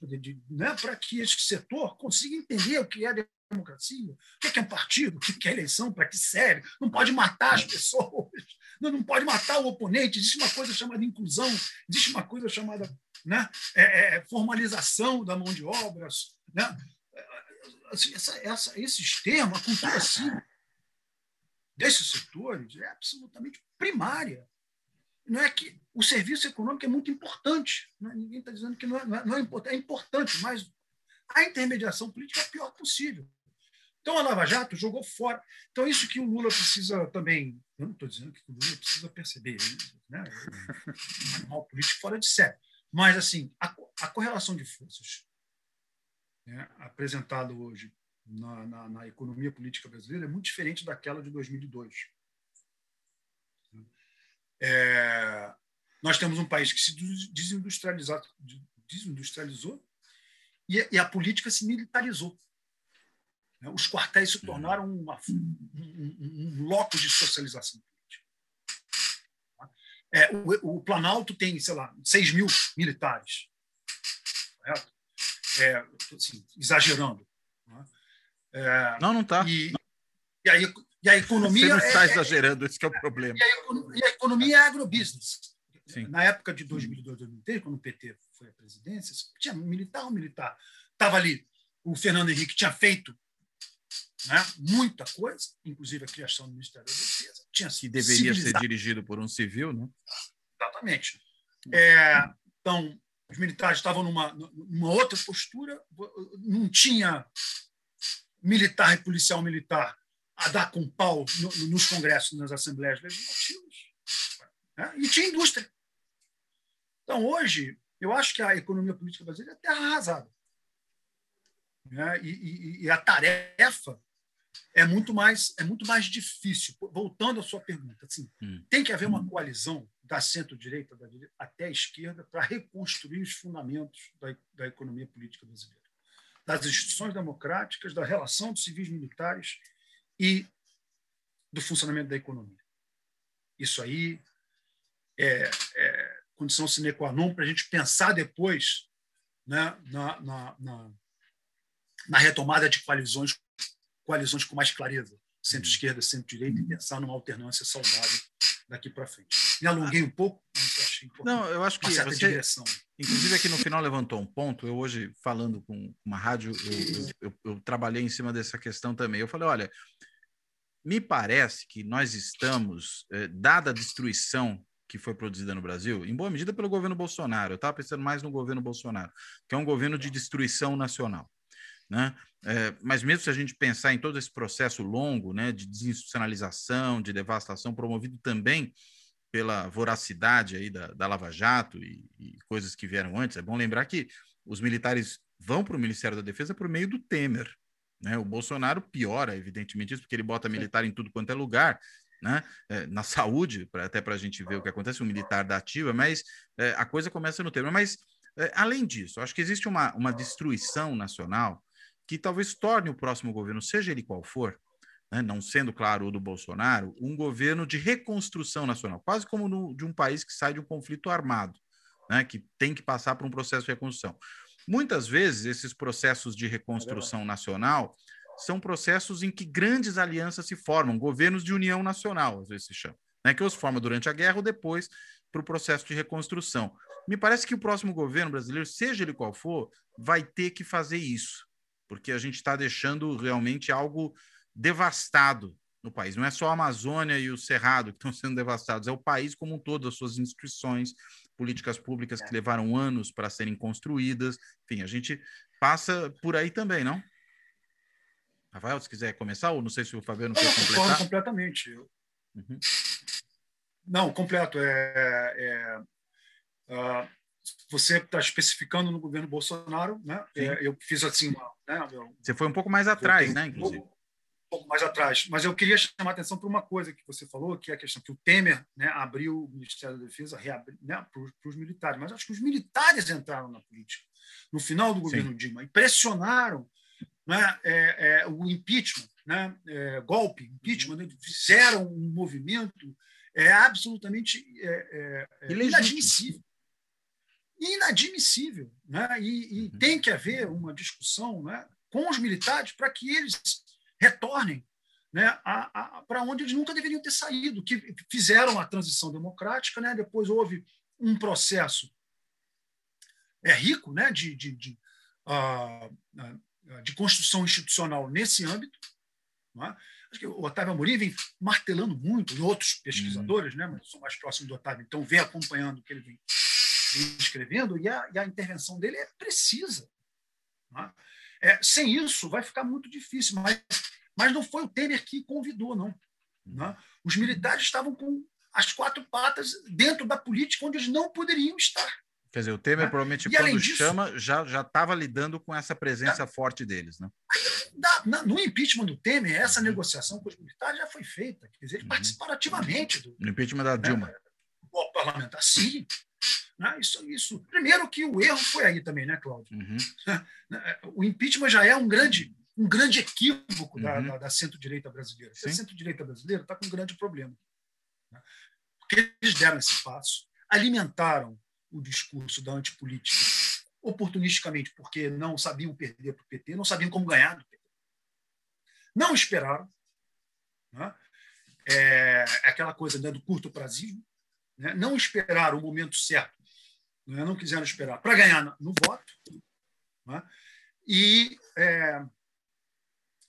né, para que esse setor consiga entender o que é democracia, o que é um partido, o que é eleição, para que serve. Não pode matar as pessoas, não pode matar o oponente. Existe uma coisa chamada inclusão, existe uma coisa chamada né, é, é, formalização da mão de obras. Né? assim, essa, essa, esse sistema, a cultura desses setores é absolutamente primária. Não é que o serviço econômico é muito importante. Né? Ninguém está dizendo que não é, não é, importante, é importante, mas a intermediação política é a pior possível. Então a Lava Jato jogou fora. Então isso que o Lula precisa também. Eu não estou dizendo que o Lula precisa perceber, né? um animal político fora de série. Mas assim, a, a correlação de forças né, apresentado hoje na, na, na, economia política brasileira é muito diferente daquela de 2002. É, nós temos um país que se desindustrializou, desindustrializou e, e a política se militarizou. Né. Os quartéis se tornaram uma, um, um, loco de socialização política. É, o, o, Planalto tem, sei lá, 6 mil militares. Correto? é, assim, exagerando. Né? É, não, não está. E, e, a, e a economia. Você não está é, é, exagerando, esse é o problema. E a, e a economia é agrobusiness. Sim. Na época de 2002, 2003, quando o PT foi à presidência, tinha militar ou militar. Estava ali, o Fernando Henrique tinha feito né, muita coisa, inclusive a criação do Ministério da Defesa. Tinha que deveria ser dirigido por um civil, né? Exatamente. É, então, os militares estavam numa, numa outra postura, não tinha militar e policial militar a dar com pau no, nos congressos, nas assembleias legislativas. Né? E tinha indústria. Então, hoje, eu acho que a economia política brasileira é terra arrasada. Né? E, e, e, a tarefa é muito mais é muito mais difícil. Voltando à sua pergunta, assim, hum. tem que haver uma coalizão da centro-direita até a esquerda para reconstruir os fundamentos da, da economia política brasileira, das instituições democráticas, da relação dos civis militares e do funcionamento da economia. Isso aí é, é condição sine qua non para a gente pensar depois né, na, na, na, na retomada de coalizões, coalizões com mais clareza, centro-esquerda, centro-direita, e pensar numa alternância saudável daqui para frente. Me alonguei um pouco, mas eu achei importante. Não, eu acho que você, direção. inclusive aqui no final levantou um ponto. Eu hoje falando com uma rádio, eu, eu, eu, trabalhei em cima dessa questão também. Eu falei, olha, me parece que nós estamos, eh, dada a destruição que foi produzida no Brasil, em boa medida pelo governo Bolsonaro. Eu estava pensando mais no governo Bolsonaro, que é um governo de destruição nacional. Né? É, mas mesmo se a gente pensar em todo esse processo longo né, de desinstitucionalização, de devastação, promovido também pela voracidade aí da, da Lava Jato e, e, coisas que vieram antes, é bom lembrar que os militares vão para o Ministério da Defesa por meio do Temer. Né? O Bolsonaro piora, evidentemente, isso, porque ele bota militar em tudo quanto é lugar, né? É, na saúde, pra, até para a gente ver o que acontece, o militar da ativa, mas é, a coisa começa no Temer. Mas, é, além disso, acho que existe uma, uma destruição nacional que talvez torne o próximo governo, seja ele qual for, né, não sendo, claro, o do Bolsonaro, um governo de reconstrução nacional, quase como no, de um país que sai de um conflito armado, né, que tem que passar por um processo de reconstrução. Muitas vezes, esses processos de reconstrução nacional são processos em que grandes alianças se formam, governos de união nacional, às vezes se chama, né, que os forma durante a guerra ou depois para o processo de reconstrução. Me parece que o próximo governo brasileiro, seja ele qual for, vai ter que fazer isso porque a gente está deixando realmente algo devastado no país. Não é só a Amazônia e o Cerrado que estão sendo devastados, é o país como um todo, as suas instituições, políticas públicas que levaram anos para serem construídas. Enfim, a gente passa por aí também, não? Rafael, se quiser começar, ou não sei se o Fabiano quer completar. completamente. Uhum. Não, completo. É, é, uh, você está especificando no governo Bolsonaro, né? É, eu fiz assim uma, né? Você foi um pouco mais atrás, né? Inclusive. Um pouco, mais atrás, mas eu queria chamar a atenção para uma coisa que você falou, que é a questão que o Temer, né, abriu o Ministério da Defesa, né, para os militares, mas acho que os militares entraram na política no final do governo Sim. Dilma e pressionaram, né, é, é, o impeachment, né, é, golpe, impeachment, né, fizeram um movimento é absolutamente é, é, é inadmissível inadmissível. Né? E, e uhum. tem que haver uma discussão né, com os militares para que eles retornem né, para onde eles nunca deveriam ter saído, que fizeram a transição democrática, né, depois houve um processo é rico né, de, de, de, uh, de construção institucional nesse âmbito. Né? Acho que o Otávio Amorim vem martelando muito, e outros pesquisadores, uhum. né, mas sou mais próximo do Otávio, então vem acompanhando o que ele vem escrevendo e a, e a intervenção dele é precisa. Né? É, sem isso, vai ficar muito difícil. Mas, mas não foi o Temer que convidou, não. Né? Os militares estavam com as quatro patas dentro da política onde eles não poderiam estar. Quer dizer, o Temer, né? provavelmente, e, quando disso, chama, já estava lidando com essa presença forte deles. Né? Na, no impeachment do Temer, essa uhum. negociação com os militares já foi feita. Quer dizer, eles uhum. participaram ativamente. Do, no impeachment da Dilma. Né? O parlamentar, sim. Né? Isso, isso. Primeiro que o erro foi aí também, né, Cláudio? Uhum. O impeachment já é um grande, um grande equívoco uhum. da, da, da centro-direita brasileira. A centro-direita brasileira está com um grande problema. Né? Porque eles deram esse passo, alimentaram o discurso da antipolítica oportunisticamente, porque não sabiam perder para o PT, não sabiam como ganhar do PT. Não esperaram. Né? É, é aquela coisa né, do curto prazismo. Né? Não esperaram o momento certo né? não quiseram esperar para ganhar no voto, né? e é,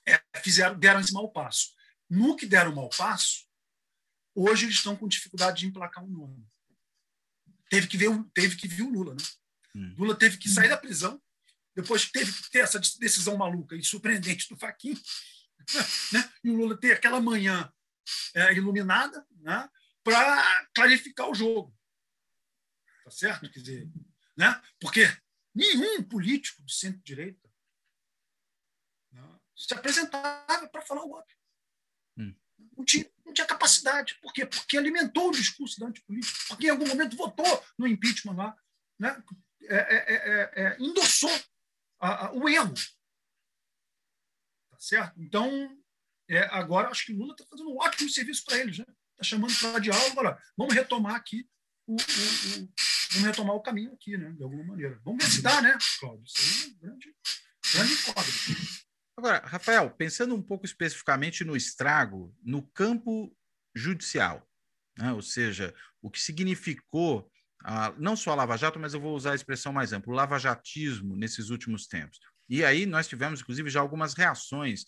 é, fizeram, deram esse mau passo. No que deram mau passo, hoje eles estão com dificuldade de emplacar um nome. Teve que ver, teve que ver o Lula. Né? Hum. Lula teve que sair da prisão, depois teve que ter essa decisão maluca e surpreendente do Faquinha, né? e o Lula ter aquela manhã é, iluminada né? Para clarificar o jogo. Tá certo? Quer dizer, né? Porque nenhum político de centro-direita né, se apresentava para falar o óbvio. Hum. Não, tinha, não tinha capacidade. Por quê? Porque alimentou o discurso da antipolítica, porque em algum momento votou no impeachment lá, né? É, é, é, é endossou a, a, o erro. Tá certo? Então, é, agora acho que Lula está fazendo um ótimo serviço para eles, né? Está chamando para diálogo, agora vamos retomar aqui o, o, o, vamos retomar o caminho aqui, né? De alguma maneira. Vamos ver se dá, né, Cláudio? Isso aí é um grande, grande. Agora, Rafael, pensando um pouco especificamente no estrago no campo judicial, né? ou seja, o que significou ah, não só a Lava Jato, mas eu vou usar a expressão mais ampla, o lavajatismo nesses últimos tempos. E aí nós tivemos, inclusive, já algumas reações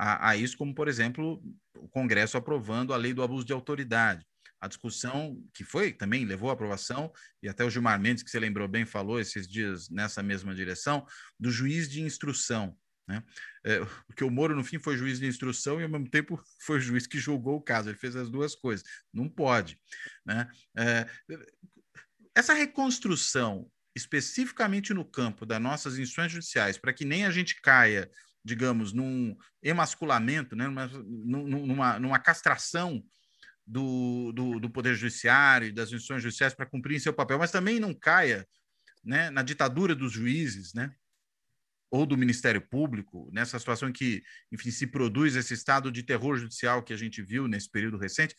a, a isso, como, por exemplo, o Congresso aprovando a lei do abuso de autoridade. A discussão que foi, também levou à aprovação, e até o Gilmar Mendes, que você lembrou bem, falou esses dias nessa mesma direção, do juiz de instrução. Né? É, porque o Moro, no fim, foi juiz de instrução e, ao mesmo tempo, foi o juiz que julgou o caso. Ele fez as duas coisas. Não pode. Né? É, essa reconstrução, especificamente no campo das nossas instituições judiciais, para que nem a gente caia, digamos, num emasculamento, né? numa, numa, numa castração do, do, do Poder Judiciário e das instituições judiciais para cumprir seu papel, mas também não caia né, na ditadura dos juízes, né? ou do Ministério Público, nessa situação em que, enfim, se produz esse estado de terror judicial que a gente viu nesse período recente,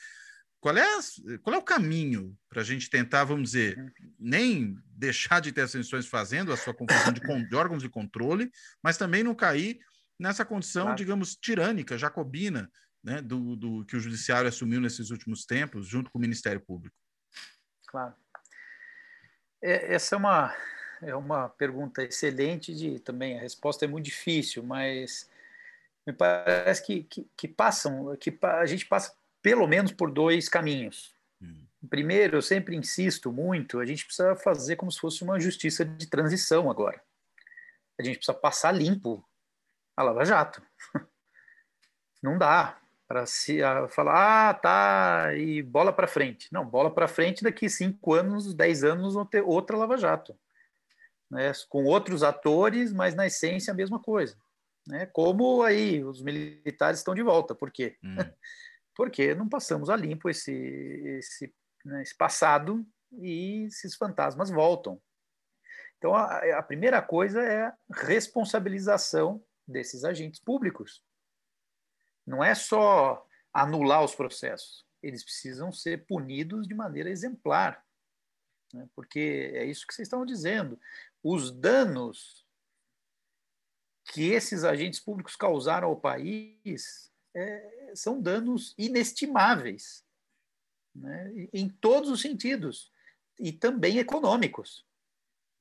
qual é, qual é o caminho para a gente tentar, vamos dizer, nem deixar de ter as instituições fazendo a sua confusão de, de, órgãos de controle, mas também não cair nessa condição, claro. digamos, tirânica, jacobina, né, do, do que o judiciário assumiu nesses últimos tempos, junto com o Ministério Público? Claro. É, essa é uma é uma pergunta excelente de também a resposta é muito difícil, mas me parece que, que, que passam, que a gente passa pelo menos por dois caminhos. Hum. Primeiro, eu sempre insisto muito, a gente precisa fazer como se fosse uma justiça de transição agora. A gente precisa passar limpo a Lava Jato. Não dá para se falar, ah, tá, e bola para frente. Não, bola para frente daqui cinco anos, dez anos vão ter outra Lava Jato né, com outros atores, mas na essência a mesma coisa. Né? Como aí os militares estão de volta, por quê? Hum. Porque não passamos a limpo esse, esse, né, esse passado e esses fantasmas voltam. Então, a, a primeira coisa é a responsabilização desses agentes públicos. Não é só anular os processos, eles precisam ser punidos de maneira exemplar, né? porque é isso que vocês estão dizendo os danos que esses agentes públicos causaram ao país é, são danos inestimáveis, né? em todos os sentidos, e também econômicos.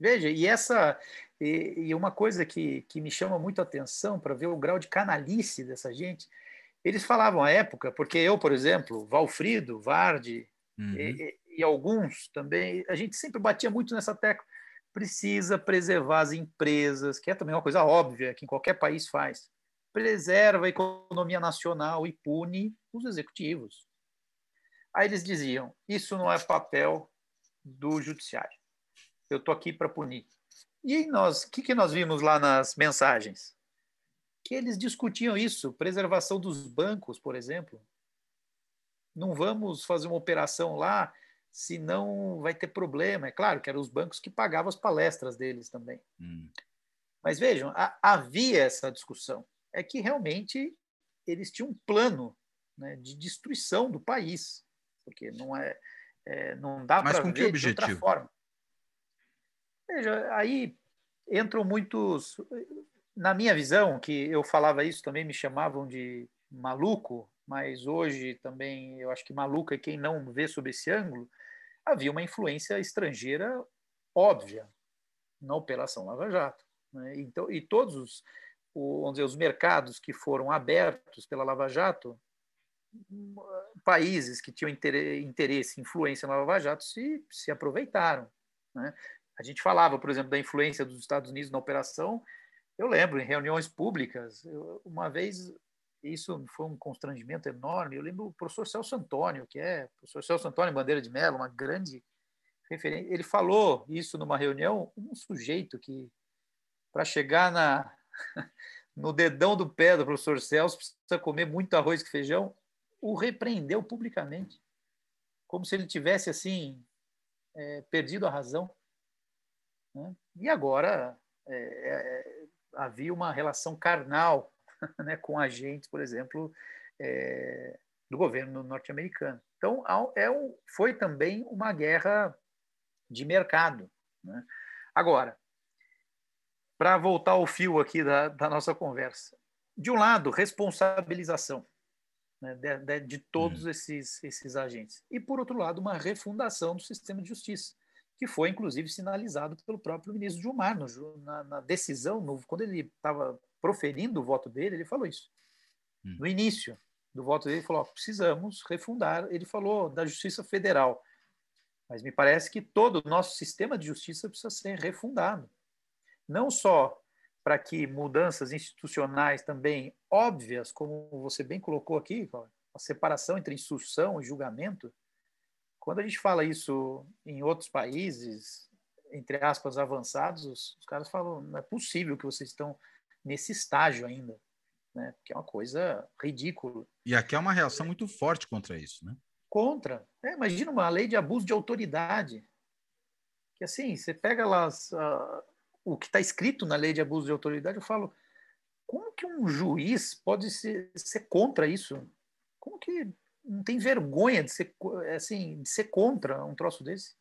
Veja, e essa e, e uma coisa que, que me chama muito a atenção para ver o grau de canalice dessa gente, eles falavam à época, porque eu, por exemplo, Valfrido, Varde uhum. e, e, alguns também, a gente sempre batia muito nessa tecla precisa preservar as empresas, que é também uma coisa óbvia que em qualquer país faz. Preserva a economia nacional e pune os executivos. Aí eles diziam: isso não é papel do judiciário. Eu estou aqui para punir. E nós, o que, que nós vimos lá nas mensagens? Que eles discutiam isso, preservação dos bancos, por exemplo. Não vamos fazer uma operação lá senão vai ter problema. É claro que eram os bancos que pagavam as palestras deles também. Hum. Mas vejam, a, havia essa discussão. É que realmente eles tinham um plano né, de destruição do país, porque não é, é não dá para ver objetivo? de outra forma. Veja, aí entram muitos. Na minha visão, que eu falava isso também me chamavam de maluco, mas hoje também eu acho que maluco é quem não vê sob esse ângulo havia uma influência estrangeira óbvia na Operação Lava Jato. Né? Então, e todos os, vamos dizer, os mercados que foram abertos pela Lava Jato, países que tinham interesse, influência na Lava Jato se, se aproveitaram. Né? A gente falava, por exemplo, da influência dos Estados Unidos na operação. Eu lembro, em reuniões públicas, eu, uma vez isso foi um constrangimento enorme. Eu lembro o professor Celso Antônio, que é o professor Celso Antônio Bandeira de Mello, uma grande referência. Ele falou isso numa reunião, um sujeito que, para chegar na, no dedão do pé do professor Celso, precisa comer muito arroz e feijão, o repreendeu publicamente, como se ele tivesse assim é, perdido a razão. Né? E agora é, é, havia uma relação carnal né, com agentes, por exemplo, é, do governo norte-americano. Então, é um, foi também uma guerra de mercado. Né? Agora, para voltar ao fio aqui da, da, nossa conversa, de um lado, responsabilização né, de, de, de, todos uhum. esses, esses agentes, e por outro lado, uma refundação do sistema de justiça, que foi inclusive sinalizado pelo próprio ministro Gilmar no, na, na, decisão, no, quando ele estava proferindo o voto dele, ele falou isso. Uhum. No início do voto dele, ele falou: ó, precisamos refundar. Ele falou da Justiça Federal mas me parece que todo o nosso sistema de justiça precisa ser refundado. Não só para que mudanças institucionais também óbvias, como você bem colocou aqui, a separação entre instrução e julgamento. Quando a gente fala isso em outros países, entre aspas, avançados, os, os caras falam: não é possível que vocês estão nesse estágio ainda, né? que é uma coisa ridícula. E aqui é uma reação muito forte contra isso, né? contra. É, imagina uma lei de abuso de autoridade. Que assim, você pega lá uh, o que está escrito na lei de abuso de autoridade, eu falo, como que um juiz pode ser, ser contra isso? Como que não tem vergonha de ser, assim, de ser contra um troço desse?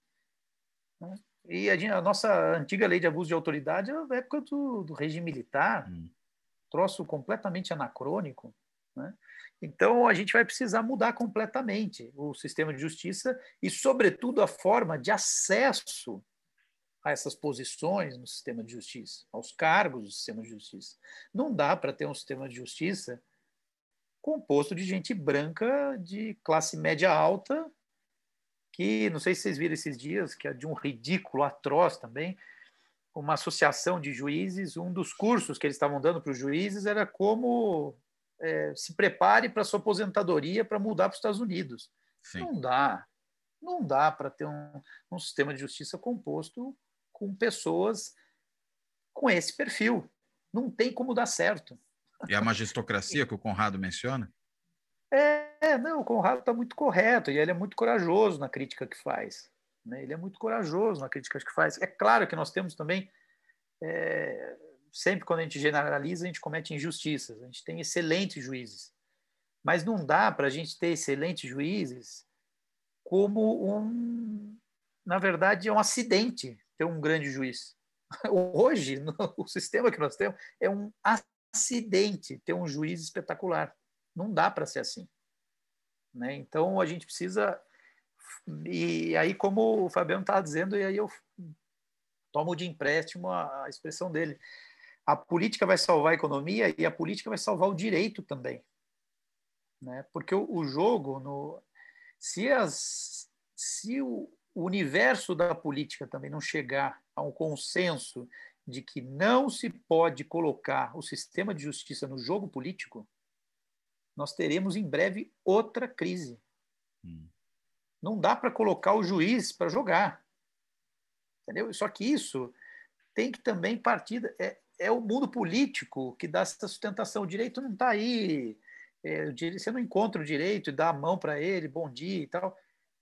Né? E a, a, nossa antiga lei de abuso de autoridade é da época do, do regime militar, hum. troço completamente anacrônico. Né? Então, a gente vai precisar mudar completamente o sistema de justiça e, sobretudo, a forma de acesso a essas posições no sistema de justiça, aos cargos do sistema de justiça. Não dá para ter um sistema de justiça composto de gente branca de classe média alta, que não sei se vocês viram esses dias, que é de um ridículo atroz também, uma associação de juízes, um dos cursos que eles estavam dando para os juízes era como é, se prepare para sua aposentadoria para mudar para os Estados Unidos. Sim. Não dá. Não dá para ter um, um sistema de justiça composto com pessoas com esse perfil. Não tem como dar certo. E a magistocracia que o Conrado menciona? É, não, o Conrado está muito correto e ele é muito corajoso na crítica que faz. Né? Ele é muito corajoso na crítica que faz. É claro que nós temos também é, sempre quando a gente generaliza, a gente comete injustiças. A gente tem excelentes juízes. Mas não dá para a gente ter excelentes juízes como um. Na verdade, é um acidente ter um grande juiz. Hoje, no, o sistema que nós temos é um acidente ter um juiz espetacular. Não dá para ser assim. Né? Então, a gente precisa. E aí, como o Fabiano estava dizendo, e aí eu tomo de empréstimo a, a expressão dele a política vai salvar a economia e a política vai salvar o direito também. Né? Porque o, o jogo, no, se, as, se o, o universo da política também não chegar a um consenso de que não se pode colocar o sistema de justiça no jogo político, nós teremos em breve outra crise. Hum. Não dá para colocar o juiz para jogar. Entendeu? Só que isso tem que também partir. É, é o mundo político que dá essa sustentação. O direito não está aí. É, você não encontra o direito e dá a mão para ele, bom dia e tal.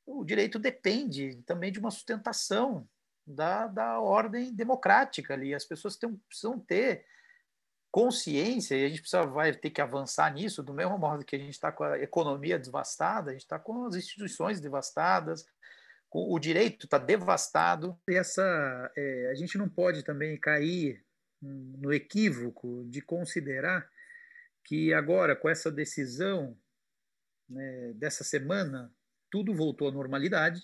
O direito depende também de uma sustentação da, da ordem democrática ali. As pessoas têm, precisam ter consciência, e a gente precisa, vai ter que avançar nisso, do mesmo modo que a gente está com a economia devastada, a gente está com as instituições devastadas, o direito está devastado. Essa, é, a gente não pode também cair no equívoco de considerar que agora, com essa decisão né, dessa semana, tudo voltou à normalidade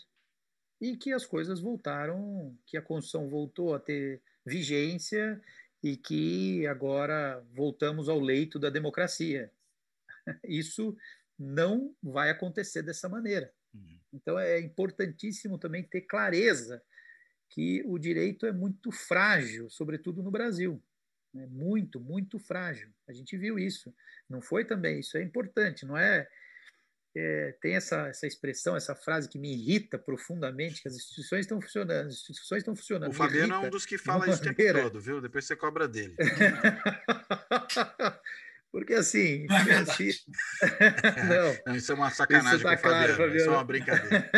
e que as coisas voltaram, que a Constituição voltou a ter vigência e que agora voltamos ao leito da democracia. Isso não vai acontecer dessa maneira. Uhum. Então é importantíssimo também ter clareza que o direito é muito frágil, sobretudo no Brasil. É muito, muito frágil. A gente viu isso. Não foi também, isso é importante, não é? É tem essa, essa expressão, essa frase que me irrita profundamente, que as instituições estão funcionando, as instituições estão funcionando. O Fabiano é um dos que fala isso o tempo todo, viu? Depois você cobra dele. Porque assim. Não é verdade. não, isso é uma sacanagem isso tá claro, Fabiano, Isso é uma brincadeira.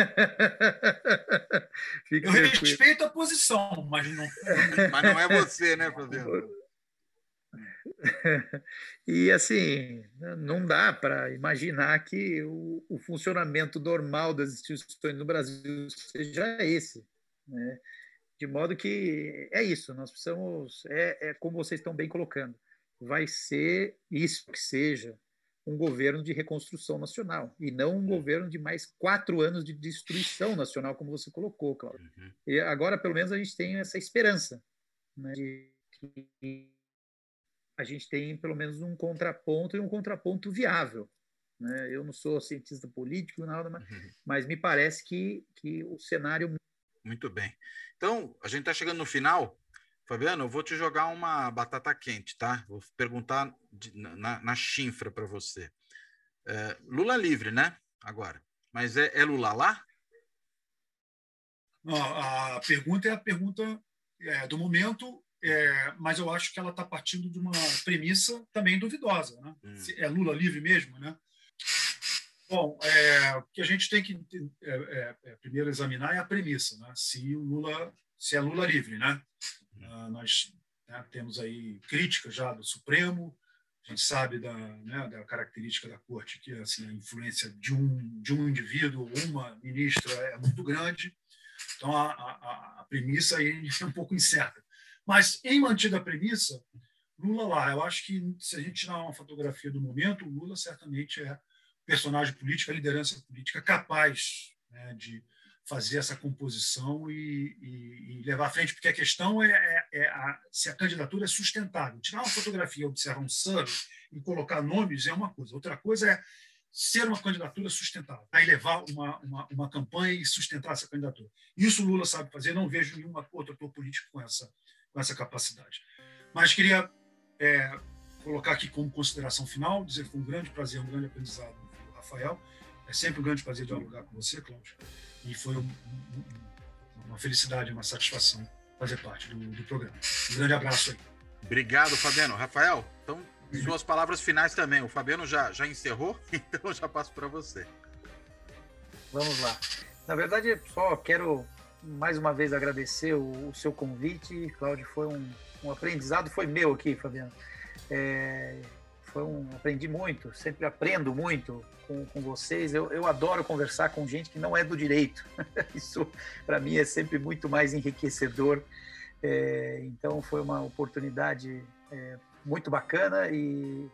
eu respeito a posição, mas não. mas não é você, né, Fabiano? e assim, não dá para imaginar que o, o, funcionamento normal das instituições no Brasil seja esse. Né? De modo que é isso, nós precisamos, é, é como vocês estão bem colocando, vai ser isso que seja um governo de reconstrução nacional e não um governo de mais quatro anos de destruição nacional, como você colocou, Cláudio. Uhum. E agora, pelo menos, a gente tem essa esperança né, de que a gente tem pelo menos um contraponto e um contraponto viável. Né? Eu não sou cientista político, nada, mas, uhum. mas me parece que, que o cenário. Muito bem. Então, a gente está chegando no final. Fabiano, eu vou te jogar uma batata quente, tá? Vou perguntar de, na, na chinfra para você. É, Lula livre, né? Agora. Mas é, é Lula lá? a pergunta é a pergunta é, do momento, é, mas eu acho que ela está partindo de uma premissa também duvidosa. Né? Hum. É Lula livre mesmo, né? Bom, é, o que a gente tem que é, é, é, primeiro examinar é a premissa, né? Se o Lula, se é Lula livre, né? Uh, nós né, temos aí críticas já do Supremo, a gente sabe da, né, da característica da corte que assim a influência de um de um indivíduo uma ministra é muito grande, então a, a, a premissa aí é um pouco incerta. Mas em mantida a premissa, Lula lá, eu acho que se a gente tirar uma fotografia do momento, o Lula certamente é personagem político, a liderança política capaz né, de fazer essa composição e, e, e, levar à frente, porque a questão é, é, é a, se a candidatura é sustentável. Tirar uma fotografia, observar um sub e colocar nomes é uma coisa. Outra coisa é ser uma candidatura sustentável, aí levar uma, uma, uma campanha e sustentar essa candidatura. Isso o Lula sabe fazer, não vejo nenhum outro ator político com essa, com essa capacidade. Mas queria é, colocar aqui como consideração final, dizer que foi um grande prazer, um grande aprendizado Rafael. É sempre um grande prazer dialogar com você, Cláudio. E foi um, um, uma felicidade, uma satisfação fazer parte do, do, programa. Um grande abraço aí. Obrigado, Fabiano. Rafael, então, suas palavras finais também. O Fabiano já, já encerrou, então eu já passo para você. Vamos lá. Na verdade, só quero mais uma vez agradecer o, o seu convite. Cláudio, foi um, um aprendizado, foi meu aqui, Fabiano. É, foi um, aprendi muito, sempre aprendo muito com, com vocês. Eu, eu adoro conversar com gente que não é do direito. Isso, para mim, é sempre muito mais enriquecedor. É, então, foi uma oportunidade é, muito bacana e,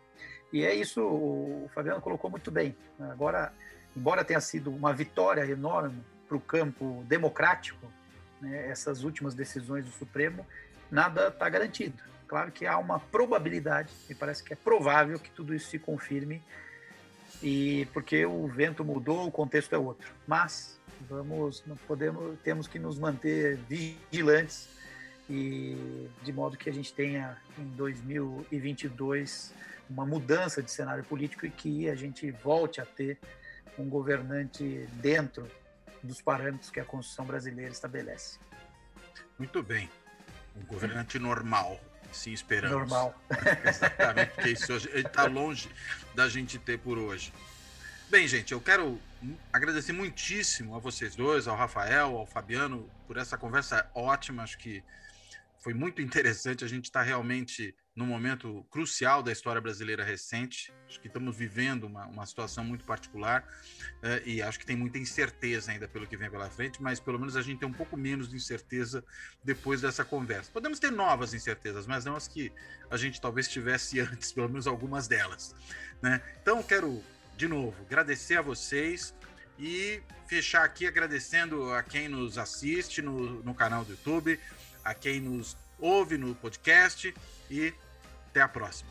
e é isso, o Fabiano colocou muito bem. Agora, embora tenha sido uma vitória enorme para o campo democrático, né, essas últimas decisões do Supremo, nada está garantido. Claro que há uma probabilidade, me parece que é provável que tudo isso se confirme, e porque o vento mudou, o contexto é outro. Mas vamos, podemos, temos que nos manter vigilantes e de modo que a gente tenha em 2022 uma mudança de cenário político e que a gente volte a ter um governante dentro dos parâmetros que a Constituição brasileira estabelece. Muito bem. Um governante normal. Sim, esperamos. Normal. Exatamente, porque isso está longe da gente ter por hoje. Bem, gente, eu quero agradecer muitíssimo a vocês dois, ao Rafael, ao Fabiano, por essa conversa ótima. Acho que foi muito interessante. A gente está realmente num momento crucial da história brasileira recente. Acho que estamos vivendo uma, uma situação muito particular uh, e acho que tem muita incerteza ainda pelo que vem pela frente, mas pelo menos a gente tem um pouco menos de incerteza depois dessa conversa. Podemos ter novas incertezas, mas não as que a gente talvez tivesse antes, pelo menos algumas delas. Né? Então, quero de novo agradecer a vocês e fechar aqui agradecendo a quem nos assiste no, no canal do YouTube, a quem nos ouve no podcast e até a próxima.